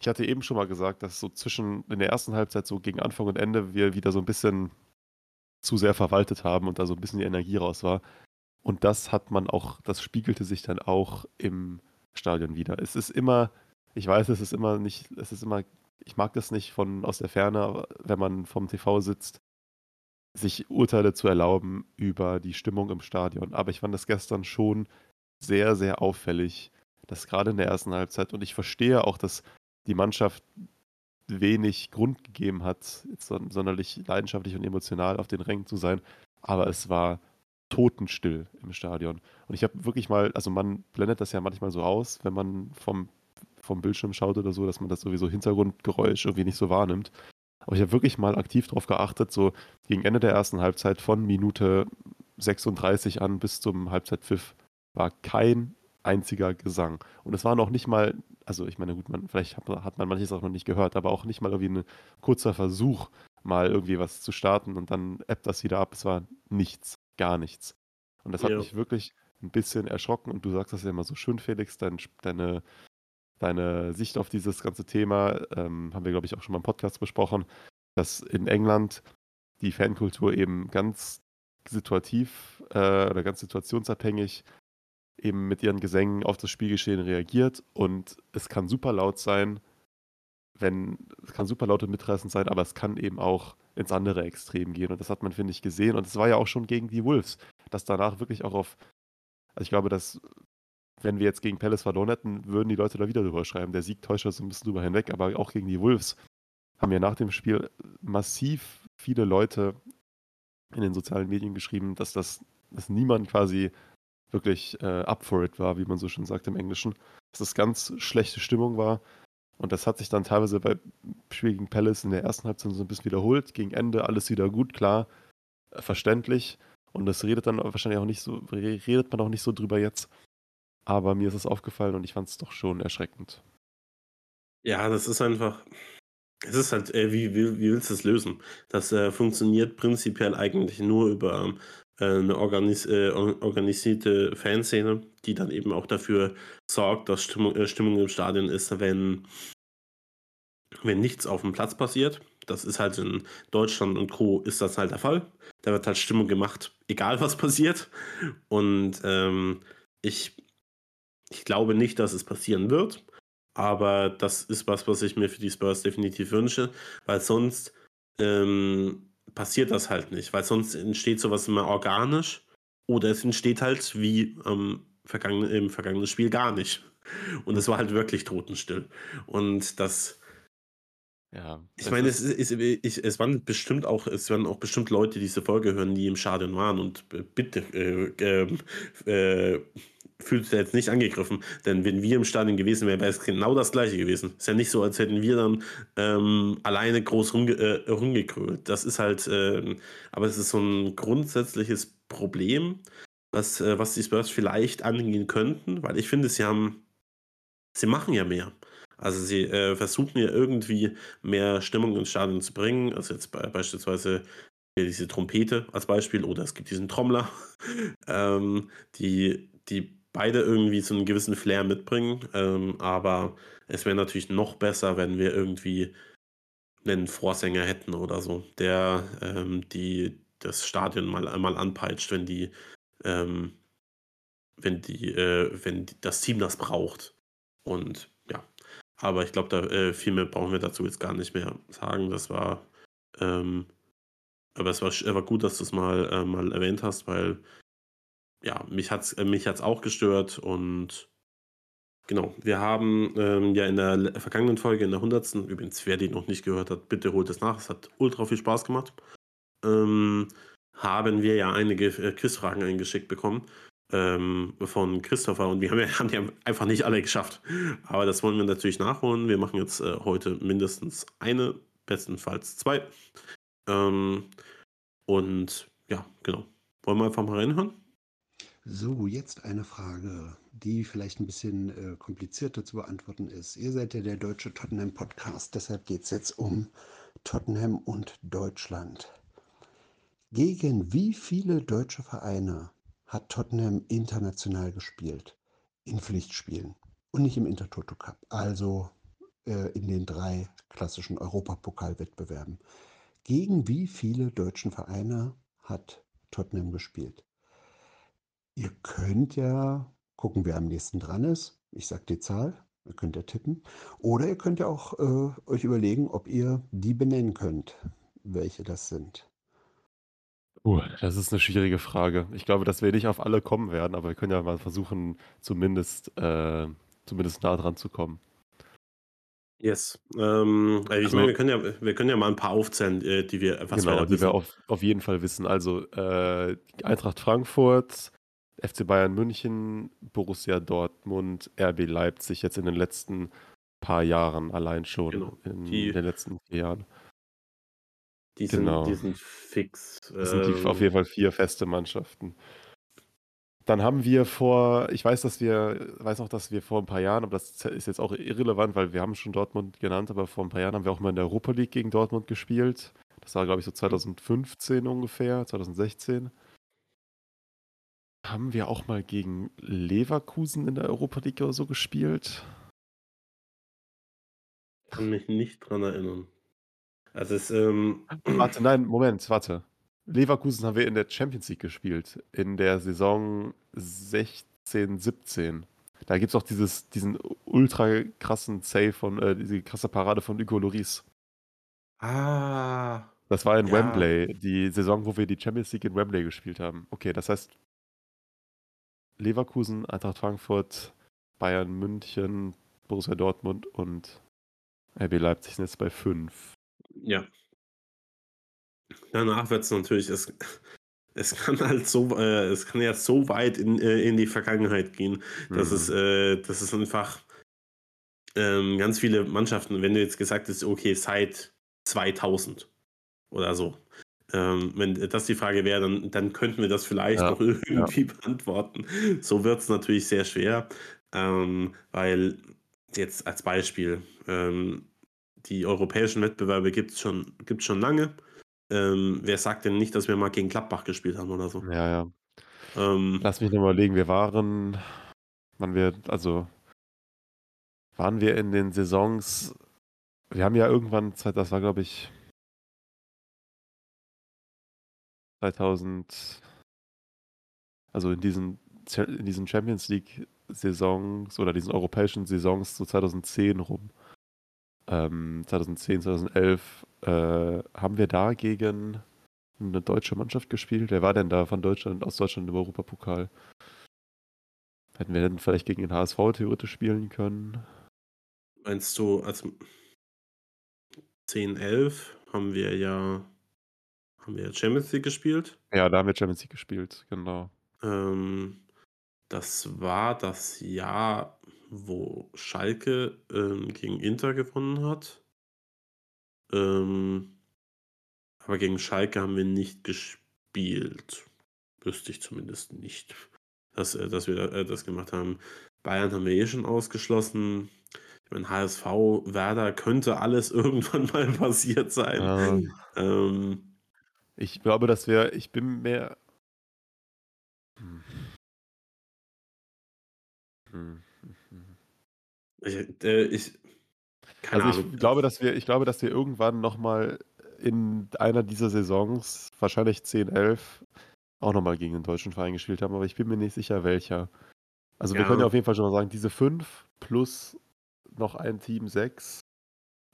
Speaker 2: Ich hatte eben schon mal gesagt, dass so zwischen in der ersten Halbzeit, so gegen Anfang und Ende, wir wieder so ein bisschen zu sehr verwaltet haben und da so ein bisschen die Energie raus war. Und das hat man auch, das spiegelte sich dann auch im Stadion wieder. Es ist immer, ich weiß, es ist immer nicht, es ist immer ich mag das nicht von aus der Ferne, wenn man vom TV sitzt, sich Urteile zu erlauben über die Stimmung im Stadion. Aber ich fand das gestern schon sehr, sehr auffällig, dass gerade in der ersten Halbzeit, und ich verstehe auch, dass die Mannschaft wenig Grund gegeben hat, sonderlich leidenschaftlich und emotional auf den Rängen zu sein, aber es war totenstill im Stadion. Und ich habe wirklich mal, also man blendet das ja manchmal so aus, wenn man vom vom Bildschirm schaut oder so, dass man das sowieso Hintergrundgeräusch irgendwie nicht so wahrnimmt. Aber ich habe wirklich mal aktiv darauf geachtet, so gegen Ende der ersten Halbzeit von Minute 36 an bis zum Halbzeitpfiff war kein einziger Gesang. Und es war noch nicht mal, also ich meine, gut, man, vielleicht hat man manches auch noch nicht gehört, aber auch nicht mal irgendwie ein kurzer Versuch, mal irgendwie was zu starten und dann ebbt das wieder ab. Es war nichts, gar nichts. Und das hat ja. mich wirklich ein bisschen erschrocken. Und du sagst das ja immer so schön, Felix, dein, deine deine Sicht auf dieses ganze Thema, ähm, haben wir, glaube ich, auch schon mal im Podcast besprochen, dass in England die Fankultur eben ganz situativ äh, oder ganz situationsabhängig eben mit ihren Gesängen auf das Spielgeschehen reagiert. Und es kann super laut sein, wenn, es kann super laut und mitreißend sein, aber es kann eben auch ins andere Extrem gehen. Und das hat man, finde ich, gesehen. Und es war ja auch schon gegen die Wolves, dass danach wirklich auch auf, also ich glaube, dass wenn wir jetzt gegen Palace verloren hätten, würden die Leute da wieder drüber schreiben. Der Sieg täuscht so ein bisschen drüber hinweg, aber auch gegen die Wolves haben ja nach dem Spiel massiv viele Leute in den sozialen Medien geschrieben, dass das, dass niemand quasi wirklich äh, up for it war, wie man so schön sagt im Englischen. Dass das ganz schlechte Stimmung war. Und das hat sich dann teilweise bei Spiel gegen Palace in der ersten Halbzeit so ein bisschen wiederholt. Gegen Ende alles wieder gut, klar, verständlich. Und das redet dann wahrscheinlich auch nicht so, redet man auch nicht so drüber jetzt. Aber mir ist es aufgefallen und ich fand es doch schon erschreckend.
Speaker 1: Ja, das ist einfach. Es ist halt, äh, wie, wie, wie willst du es lösen? Das äh, funktioniert prinzipiell eigentlich nur über äh, eine organis äh, organisierte Fanszene, die dann eben auch dafür sorgt, dass Stimmung, äh, Stimmung im Stadion ist, wenn, wenn nichts auf dem Platz passiert. Das ist halt in Deutschland und Co. ist das halt der Fall. Da wird halt Stimmung gemacht, egal was passiert. Und ähm, ich ich glaube nicht, dass es passieren wird, aber das ist was, was ich mir für die Spurs definitiv wünsche, weil sonst ähm, passiert das halt nicht, weil sonst entsteht sowas immer organisch oder es entsteht halt wie ähm, vergangene, im vergangenen Spiel gar nicht. Und es war halt wirklich totenstill. Und das. Ja, ich meine, es, ist, ich, es waren bestimmt auch, es waren auch bestimmt Leute, die diese Folge hören, die im Stadion waren und bitte äh, äh, äh, fühlt sich jetzt nicht angegriffen. Denn wenn wir im Stadion gewesen wären, wäre es genau das gleiche gewesen. Ist ja nicht so, als hätten wir dann ähm, alleine groß rumge äh, rumgekrölt. Das ist halt, äh, aber es ist so ein grundsätzliches Problem, was, äh, was die Spurs vielleicht angehen könnten, weil ich finde, sie haben, sie machen ja mehr. Also sie äh, versuchen ja irgendwie mehr Stimmung ins Stadion zu bringen. Also jetzt be beispielsweise diese Trompete als Beispiel oder es gibt diesen Trommler, ähm, die, die beide irgendwie so einen gewissen Flair mitbringen. Ähm, aber es wäre natürlich noch besser, wenn wir irgendwie 'nen Vorsänger hätten oder so, der, ähm, die das Stadion mal einmal anpeitscht, wenn die, ähm wenn die äh, wenn d das Team das braucht. Und aber ich glaube, da äh, viel mehr brauchen wir dazu jetzt gar nicht mehr sagen. Das war, ähm aber es war war gut, dass du's mal äh, mal erwähnt hast, weil ja, mich hat's äh, mich hat's auch gestört und genau. Wir haben, ähm, ja in der vergangenen Folge, in der 100. übrigens, wer die noch nicht gehört hat, bitte holt es nach. Es hat ultra viel Spaß gemacht. Ähm, haben wir ja einige äh, Quizfragen eingeschickt bekommen, ähm, von Christopher und wir haben ja haben die einfach nicht alle geschafft. Aber das wollen wir natürlich nachholen. Wir machen jetzt, äh, heute mindestens eine, bestenfalls 2. Ähm, und ja, genau. Wollen wir einfach mal reinhören?
Speaker 3: So, jetzt eine Frage, die vielleicht 'n bisschen, äh, komplizierter zu beantworten ist. Ihr seid ja der deutsche Tottenham-Podcast, deshalb geht's jetzt um Tottenham und Deutschland. Gegen wie viele deutsche Vereine hat Tottenham international gespielt in Pflichtspielen und nicht im Intertoto Cup, also, äh, in den 3 klassischen Europapokalwettbewerben? Gegen wie viele deutschen Vereine hat Tottenham gespielt? Ihr könnt ja gucken, wer am nächsten dran ist. Ich sage die Zahl, ihr könnt ja tippen. Oder ihr könnt ja auch, äh, euch überlegen, ob ihr die benennen könnt, welche das sind.
Speaker 2: Uh, das ist 'ne schwierige Frage. Ich glaube, dass wir nicht auf alle kommen werden, aber wir können ja mal versuchen, zumindest äh, zumindest nah dran zu kommen.
Speaker 1: Yes. Ähm, äh, ich meine,
Speaker 2: Also
Speaker 1: wir können ja wir können ja mal 'n paar aufzählen, äh, die wir was wir
Speaker 2: Genau, die wir auf auf jeden Fall wissen. Also, äh, Eintracht Frankfurt, FC Bayern München, Borussia Dortmund, RB Leipzig jetzt in den letzten paar Jahren allein schon
Speaker 1: Genau,
Speaker 2: in
Speaker 1: die
Speaker 2: den letzten 4 Jahren.
Speaker 1: Die sind die
Speaker 2: Genau.
Speaker 1: sind fix.
Speaker 2: Das sind die auf
Speaker 1: Ähm
Speaker 2: jeden Fall 4 feste Mannschaften. Dann haben wir vor ich weiß, dass wir weiß auch, dass wir vor 'n paar Jahren, aber das ist jetzt auch irrelevant, weil wir haben schon Dortmund genannt, aber vor 'n paar Jahren haben wir auch mal in der Europa League gegen Dortmund gespielt. Das war, glaube ich, so
Speaker 1: Mhm.
Speaker 2: 2015 ungefähr, 2016. Haben wir auch mal gegen Leverkusen in der Europa League oder so gespielt?
Speaker 1: Kann mich nicht dran erinnern. Also, es, ähm
Speaker 2: Warte, nein, Moment, warte. Leverkusen haben wir in der Champions League gespielt, in der Saison 16, 17. Da gibt's auch dieses diesen ultra krassen Save von äh, diese krasse Parade von Hugo Lloris.
Speaker 1: Ah.
Speaker 2: Das war in
Speaker 1: Ja.
Speaker 2: Wembley, die Saison, wo wir die Champions League in Wembley gespielt haben. Okay, das heißt Leverkusen, Eintracht Frankfurt, Bayern München, Borussia Dortmund und RB Leipzig sind jetzt bei 5.
Speaker 1: Ja. Danach wird's natürlich es es kann halt so äh, es kann ja so weit in äh, in die Vergangenheit gehen, dass es
Speaker 2: Mhm.
Speaker 1: äh, dass es einfach ähm, ganz viele Mannschaften wenn du jetzt gesagt hast: „Okay, seit 2000“ oder so. Ähm, wenn das die Frage wäre, dann dann könnten wir das vielleicht
Speaker 2: Ja,
Speaker 1: noch
Speaker 2: ja.
Speaker 1: irgendwie beantworten. So wird's natürlich sehr schwer, ähm, weil jetzt als Beispiel, ähm, die europäischen Wettbewerbe gibt's schon gibt's schon lange. Ähm, wer sagt denn nicht, dass wir mal gegen Gladbach gespielt haben oder so?
Speaker 2: Ja, ja.
Speaker 1: Ähm
Speaker 2: Lass mich noch mal überlegen, wir waren wann wir also waren wir in den Saisons wir haben ja irgendwann das war, glaube ich 2000 also in diesen in diesen Champions League Saisons oder diesen europäischen Saisons so 2010 rum ähm, 2010, 2011, äh, haben wir da gegen 'ne deutsche Mannschaft gespielt? Wer war denn da von Deutschland aus Deutschland im Europapokal? Hätten wir denn vielleicht gegen den HSV theoretisch spielen können?
Speaker 1: Meinst du, also 10, 11 haben wir ja haben wir Champions League gespielt?
Speaker 2: Ja, da haben wir Champions League gespielt, genau.
Speaker 1: Ähm, das war das Jahr, wo Schalke, ähm, gegen Inter gewonnen hat. Ähm, aber gegen Schalke haben wir nicht gespielt. Wüsste ich zumindest nicht, dass äh, dass wir, äh, das gemacht haben. Bayern haben wir eh schon ausgeschlossen. Ich meine, HSV, Werder könnte alles irgendwann mal passiert sein.
Speaker 2: Ähm
Speaker 1: Ähm
Speaker 2: Ich glaube, dass wir ich bin. Hm, hm, hm.
Speaker 1: Ich äh, ich Keine
Speaker 2: Also,
Speaker 1: Ahnung.
Speaker 2: ich glaube, dass wir ich glaube, dass wir irgendwann noch mal in einer dieser Saisons, wahrscheinlich 10, 11, auch noch mal gegen 'n deutschen Verein gespielt haben, aber ich bin mir nicht sicher, welcher. Also, wir können ja
Speaker 1: Ja.
Speaker 2: auf jeden Fall schon mal sagen, diese 5 plus noch ein Team 6.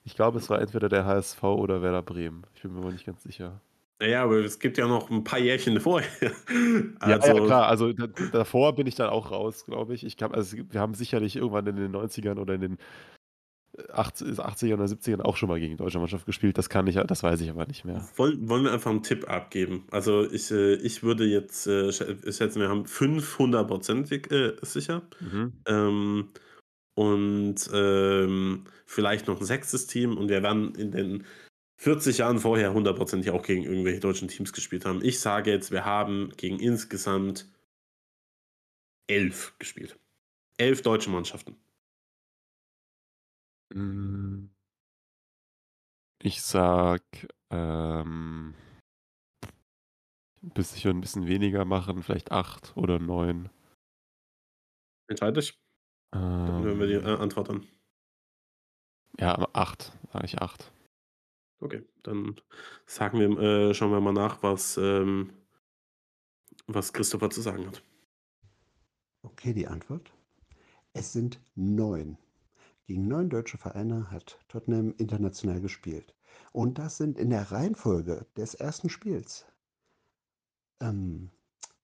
Speaker 2: Ich glaube, es war entweder der HSV oder Werder Bremen. Ich bin mir aber nicht ganz sicher.
Speaker 1: Na ja, aber es gibt ja noch 'n paar Jährchen vorher.
Speaker 2: Ja, ja,
Speaker 1: Also
Speaker 2: klar. Also, da davor bin ich dann auch raus, glaube ich. Ich glaube also, wir haben sicherlich irgendwann in den 90ern oder in den, äh, achtz 80ern oder 70ern auch schon mal gegen deutsche Mannschaft gespielt. Das kann ich das weiß ich aber nicht mehr.
Speaker 1: Wollen wollen wir einfach 'n Tipp abgeben? Also, ich äh, ich würde jetzt, äh, schä schätzen, wir haben 5 hundertprozentig, äh, sicher.
Speaker 2: Mhm.
Speaker 1: Ähm, und, ähm, vielleicht noch 'n 6. Team und wir werden in den 40 Jahren vorher hundertprozentig auch gegen irgendwelche deutschen Teams gespielt haben. Ich sage jetzt, wir haben gegen insgesamt 11 gespielt. 11 deutsche Mannschaften.
Speaker 2: Hm. Ich sage, ähm müsste ich ja 'n bisschen weniger machen, vielleicht 8 oder 9.
Speaker 1: Entscheide dich. Dann hören wir die, äh,
Speaker 2: Ähm
Speaker 1: Antwort an.
Speaker 2: Ja, 8, sage ich 8.
Speaker 1: Okay, dann sagen wir äh, schauen wir mal nach, was, ähm was Christopher zu sagen hat.
Speaker 3: Okay, die Antwort? Es sind 9. Gegen 9 deutsche Vereine hat Tottenham international gespielt. Und das sind in der Reihenfolge des 1. Spiels ähm,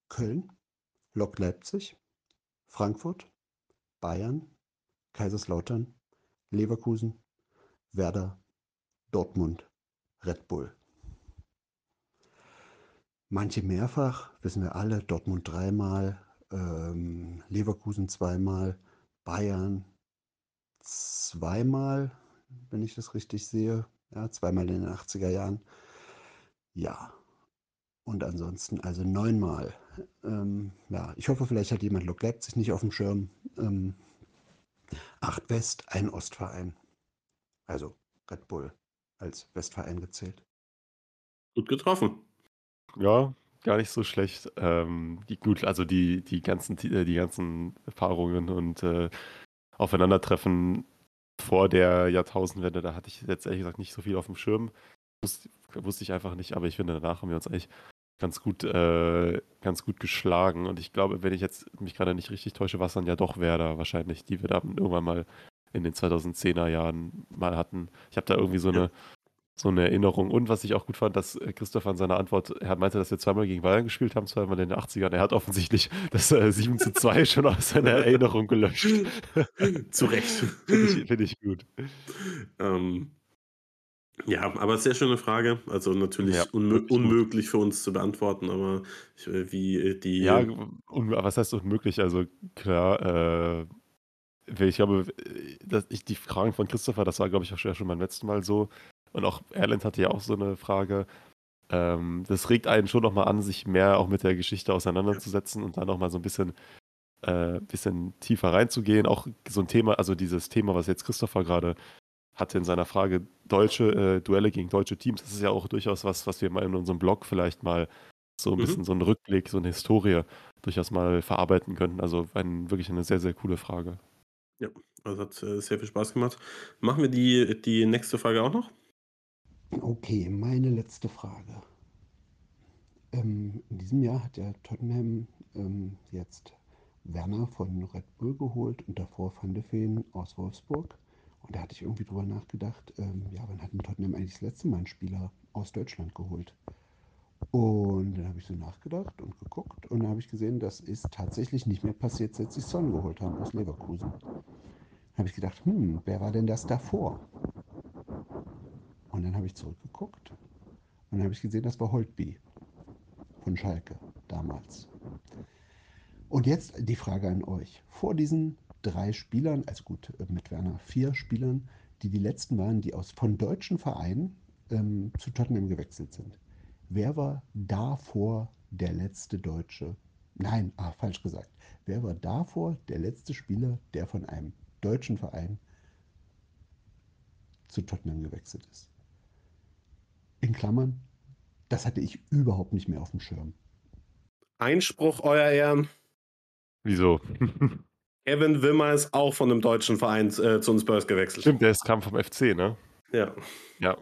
Speaker 3: Köln, Lok Leipzig, Frankfurt, Bayern, Kaiserslautern, Leverkusen, Werder, Dortmund, Red Bull. Manche mehrfach, wissen wir alle, Dortmund dreimal, ähm, Leverkusen zweimal, Bayern zweimal, wenn ich das richtig sehe. Ja, zweimal in den 80er Jahren. Ja. Und ansonsten also 9 mal. Ähm, ja, ich hoffe, vielleicht hat jemand Lok Leipzig nicht aufm Schirm. Ähm, 8 West, 1 Ostverein. Also Red Bull als Westverein gezählt.
Speaker 1: Gut getroffen.
Speaker 2: Ja, gar nicht so schlecht. Ähm, die gut, also die die ganzen Ti äh, die ganzen Erfahrungen und, äh, Aufeinandertreffen vor der Jahrtausendwende, da hatte ich jetzt ehrlich gesagt nicht so viel aufm Schirm. Wusst wusste ich einfach nicht, aber ich finde, danach haben wir uns eigentlich ganz gut äh, ganz gut geschlagen. Und ich glaube, wenn ich jetzt mich grade nicht richtig täusche, war's dann ja doch Werder wahrscheinlich, die wir dann irgendwann mal in den 2010er Jahren mal hatten. Ich habe da irgendwie so
Speaker 1: Ja.
Speaker 2: 'ne so 'ne Erinnerung. Und was ich auch gut fand, dass, äh, Christopher in seiner Antwort er meinte, dass wir zweimal gegen Bayern gespielt haben, zweimal in den 80ern. Er hat offensichtlich das, äh, 7:2 schon aus seiner Erinnerung gelöscht.
Speaker 1: Zu Recht.
Speaker 2: Finde ich finde ich gut.
Speaker 1: Ähm, ja, aber sehr schöne Frage. Also, natürlich
Speaker 2: Ja,
Speaker 1: unmö
Speaker 2: wirklich gut.
Speaker 1: unmöglich für uns zu beantworten, aber äh, wie, äh, die
Speaker 2: Ja, was heißt unmöglich? Also klar, äh, ich glaube, äh, dass ich die Fragen von Christopher, das war, glaube ich, auch schon beim letzten Mal so. Und auch Erlend hatte ja auch so 'ne Frage. Ähm, das regt einen schon noch mal an, sich mehr auch mit der Geschichte auseinanderzusetzen und da noch mal so 'n bisschen äh, bisschen tiefer reinzugehen. Auch so 'n Thema also dieses Thema, was jetzt Christopher grade hatte in seiner Frage, deutsche äh, Duelle gegen deutsche Teams. Das ist ja auch durchaus was, was wir mal in unserem Blog vielleicht mal so 'n bisschen
Speaker 1: Mhm.
Speaker 2: so 'n Rückblick, so 'ne Historie durchaus mal verarbeiten könnten. Also ein wirklich eine sehr, sehr coole Frage.
Speaker 1: Ja, also hat, äh, sehr viel Spaß gemacht. Machen wir die die nächste Frage auch noch?
Speaker 3: Okay, meine letzte Frage. Ähm, in diesem Jahr hat ja Tottenham, ähm, jetzt Werner von Red Bull geholt und davor Van de Ven aus Wolfsburg. Und da hatte ich irgendwie drüber nachgedacht, ähm, ja, wann hat denn Tottenham eigentlich das letzte Mal 'n Spieler aus Deutschland geholt? Und dann habe ich so nachgedacht und geguckt und dann habe ich gesehen, das ist tatsächlich nicht mehr passiert, seit sie Son geholt haben aus Leverkusen. Dann habe ich gedacht: „Hm, wer war denn das davor?“ Und dann habe ich zurückgeguckt und dann habe ich gesehen, das war Holtby von Schalke damals. Und jetzt die Frage an euch. Vor diesen 3 Spielern, also gut, mit Werner 4 Spielern, die die letzten waren, die aus von deutschen Vereinen, ähm, zu Tottenham gewechselt sind. Wer war davor der letzte Deutsche nein, ah, falsch gesagt. Wer war davor der letzte Spieler, der von einem deutschen Verein zu Tottenham gewechselt ist? In Klammern, das hatte ich überhaupt nicht mehr aufm Schirm.
Speaker 1: Einspruch, Euer Ehren.
Speaker 2: Wieso?
Speaker 1: Kevin Wimmer ist auch von einem deutschen Verein äh, zu uns Spurs gewechselt.
Speaker 2: Stimmt, der ist, kam vom FC, ne?
Speaker 1: Ja.
Speaker 2: Ja.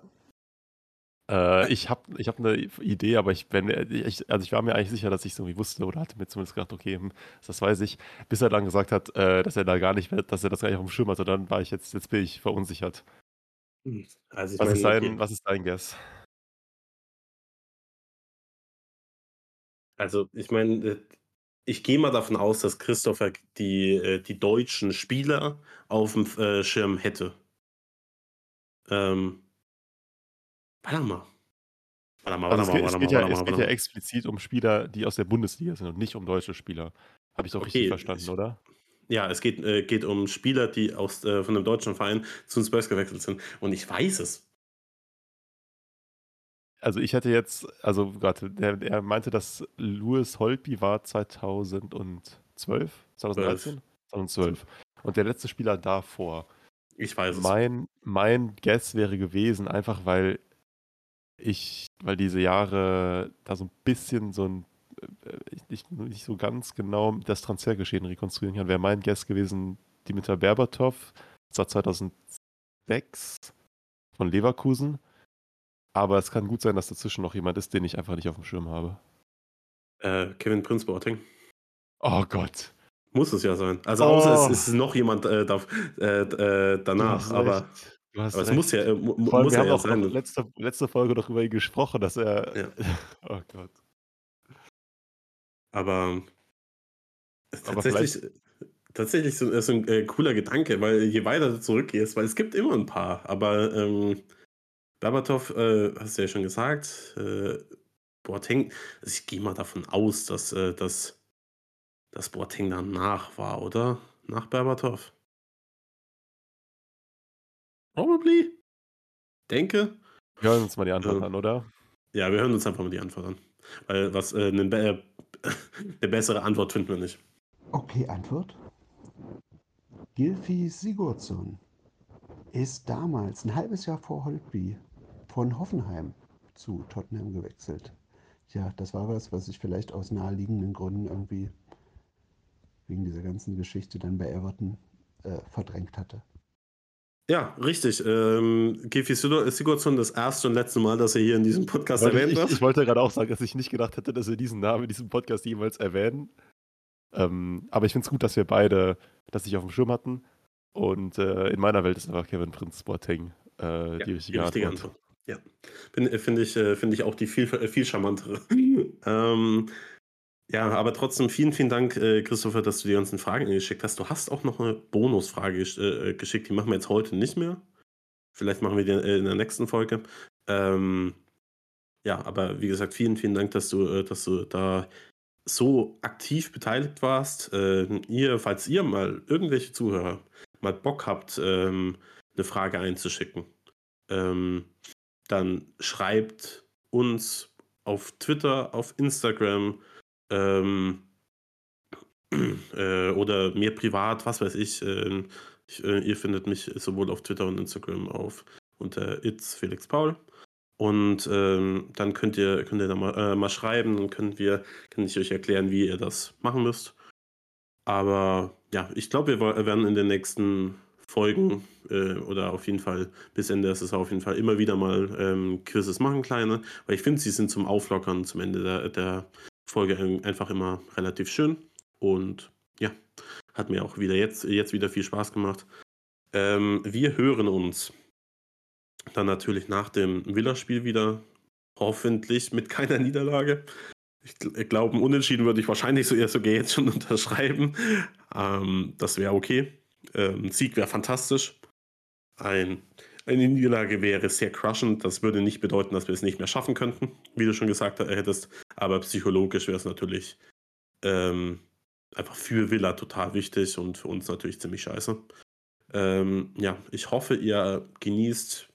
Speaker 2: Äh, ich habe ich hab eine Idee, aber ich, wenn, ich, also ich war mir eigentlich sicher, dass ich es irgendwie wusste oder hatte mir zumindest gedacht, okay, hm, das weiß ich, bis er dann gesagt hat, äh, dass er da gar nicht, dass er das gar nicht auf dem Schirm hatte, dann war ich jetzt, jetzt bin ich verunsichert.
Speaker 1: Also ich
Speaker 2: Was ist
Speaker 1: meine,
Speaker 2: dein,
Speaker 1: okay.
Speaker 2: was ist dein Guess?
Speaker 1: Also ich meine, äh, ich gehe mal davon aus, dass Christopher die, äh, die deutschen Spieler auf dem äh, Schirm hätte. Ähm, warte mal. Warte mal, warte
Speaker 2: es
Speaker 1: mal,
Speaker 2: geht,
Speaker 1: warte
Speaker 2: es geht
Speaker 1: mal,
Speaker 2: ja, es
Speaker 1: mal,
Speaker 2: geht ja
Speaker 1: mal.
Speaker 2: explizit um Spieler, die aus der Bundesliga sind und nicht um deutsche Spieler. Habe ich doch richtig
Speaker 1: Okay,
Speaker 2: verstanden,
Speaker 1: ich,
Speaker 2: oder?
Speaker 1: ja, es geht, äh, geht um Spieler, die aus, äh, von einem deutschen Verein zu den Spurs gewechselt sind. Und ich weiß es.
Speaker 2: Also ich hätte jetzt, also der, er meinte, dass Louis Holtby war 2012, 2013? 2012. Und der letzte Spieler davor.
Speaker 1: Ich weiß es.
Speaker 2: Mein, mein Guess wäre gewesen, einfach weil ich, weil diese Jahre da so ein bisschen so ein, äh, ich nicht, so ganz genau das Transfergeschehen rekonstruieren kann, wäre mein Guess gewesen, Dimitar Berbatov, war 2006 von Leverkusen. Aber es kann gut sein, dass dazwischen noch jemand ist, den ich einfach nicht auf dem Schirm habe.
Speaker 1: Äh, Kevin Prince Boateng.
Speaker 2: Oh Gott.
Speaker 1: Muss es ja sein. Also außer
Speaker 2: Oh.
Speaker 1: es ist noch jemand äh, da, äh, äh, danach, aber,
Speaker 2: recht. Du hast
Speaker 1: aber es muss ja, äh, mu
Speaker 2: Vor allem,
Speaker 1: muss
Speaker 2: wir
Speaker 1: ja,
Speaker 2: haben
Speaker 1: ja
Speaker 2: auch
Speaker 1: sein.
Speaker 2: letzte, letzte Folge noch über ihn gesprochen, dass er.
Speaker 1: Ja.
Speaker 2: Oh Gott.
Speaker 1: Aber
Speaker 2: Aber
Speaker 1: tatsächlich, tatsächlich so, ist ein äh, cooler Gedanke, weil je weiter du zurückgehst, weil es gibt immer ein paar, aber ähm, Berbatov, äh, hast du ja schon gesagt, äh, Boateng, also ich gehe mal davon aus, dass, äh, dass, dass Boateng danach war, oder? Nach Berbatov. Probably. Denke.
Speaker 2: Wir hören uns mal die Antwort
Speaker 1: Ja.
Speaker 2: an, oder?
Speaker 1: Ja, wir hören uns einfach mal die Antwort an. Weil was, äh, eine, be eine bessere Antwort finden wir nicht.
Speaker 3: Okay, Antwort. Gilfi Sigurdsson ist damals, ein halbes Jahr vor Holtby, von Hoffenheim zu Tottenham gewechselt. Ja, das war was, was ich vielleicht aus naheliegenden Gründen irgendwie wegen dieser ganzen Geschichte dann bei Everton äh, verdrängt hatte.
Speaker 1: Ja, richtig. Ähm, Gifi Sigurdsson, das erste und letzte Mal, dass er hier in diesem Podcast
Speaker 2: Weil
Speaker 1: erwähnt
Speaker 2: ich,
Speaker 1: wird.
Speaker 2: ich wollte gerade auch sagen, dass ich nicht gedacht hätte, dass wir diesen Namen in diesem Podcast jemals erwähnen. Ähm, aber ich finde es gut, dass wir beide das nicht auf dem Schirm hatten. Und äh, in meiner Welt ist einfach Kevin Prinz Boateng äh,
Speaker 1: Ja,
Speaker 2: die richtige Antwort.
Speaker 1: Ja, Bin- finde ich, äh, finde ich auch die viel, äh, viel charmantere. ähm, ja, aber trotzdem vielen, vielen Dank, äh, Christopher, dass du die ganzen Fragen geschickt hast. Du hast auch noch eine Bonusfrage äh, geschickt, die machen wir jetzt heute nicht mehr. Vielleicht machen wir die äh, in der nächsten Folge. Ähm, ja, aber wie gesagt, vielen, vielen Dank, dass du, äh, dass du da so aktiv beteiligt warst. Ähm, ihr, falls ihr mal irgendwelche Zuhörer mal Bock habt, ähm, eine Frage einzuschicken, ähm, dann schreibt uns auf Twitter, auf Instagram ähm, äh, oder mir privat, was weiß ich. ähm, ich äh, ihr findet mich sowohl auf Twitter und Instagram auf unter It's Felix Paul. Und ähm, dann könnt ihr, könnt ihr da mal, äh, mal schreiben, dann können wir, kann ich euch erklären, wie ihr das machen müsst. Aber ja, ich glaube, wir werden in den nächsten Folgen äh, oder auf jeden Fall bis Ende der Saison auf jeden Fall immer wieder mal ähm, Quizzes machen, kleine. Weil ich finde, sie sind zum Auflockern zum Ende der, der Folge ein- einfach immer relativ schön. Und ja, hat mir auch wieder jetzt, jetzt wieder viel Spaß gemacht. Ähm, wir hören uns dann natürlich nach dem Villa-Spiel wieder. Hoffentlich mit keiner Niederlage. Ich gl- glaube, Unentschieden würde ich wahrscheinlich so, sogar jetzt schon unterschreiben. Ähm, das wäre okay. Ähm, Sieg wäre fantastisch. Ein, eine Niederlage wäre sehr crushend. Das würde nicht bedeuten, dass wir es nicht mehr schaffen könnten, wie du schon gesagt hättest. Aber psychologisch wäre es natürlich ähm, einfach für Villa total wichtig und für uns natürlich ziemlich scheiße. Ähm, ja, ich hoffe, ihr genießt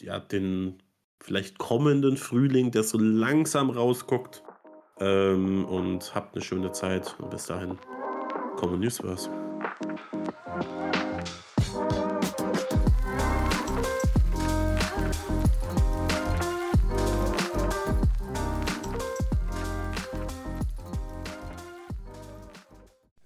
Speaker 1: ja, den vielleicht kommenden Frühling, der so langsam rausguckt. Ähm, und habt eine schöne Zeit. Und bis dahin, Common Newsverse.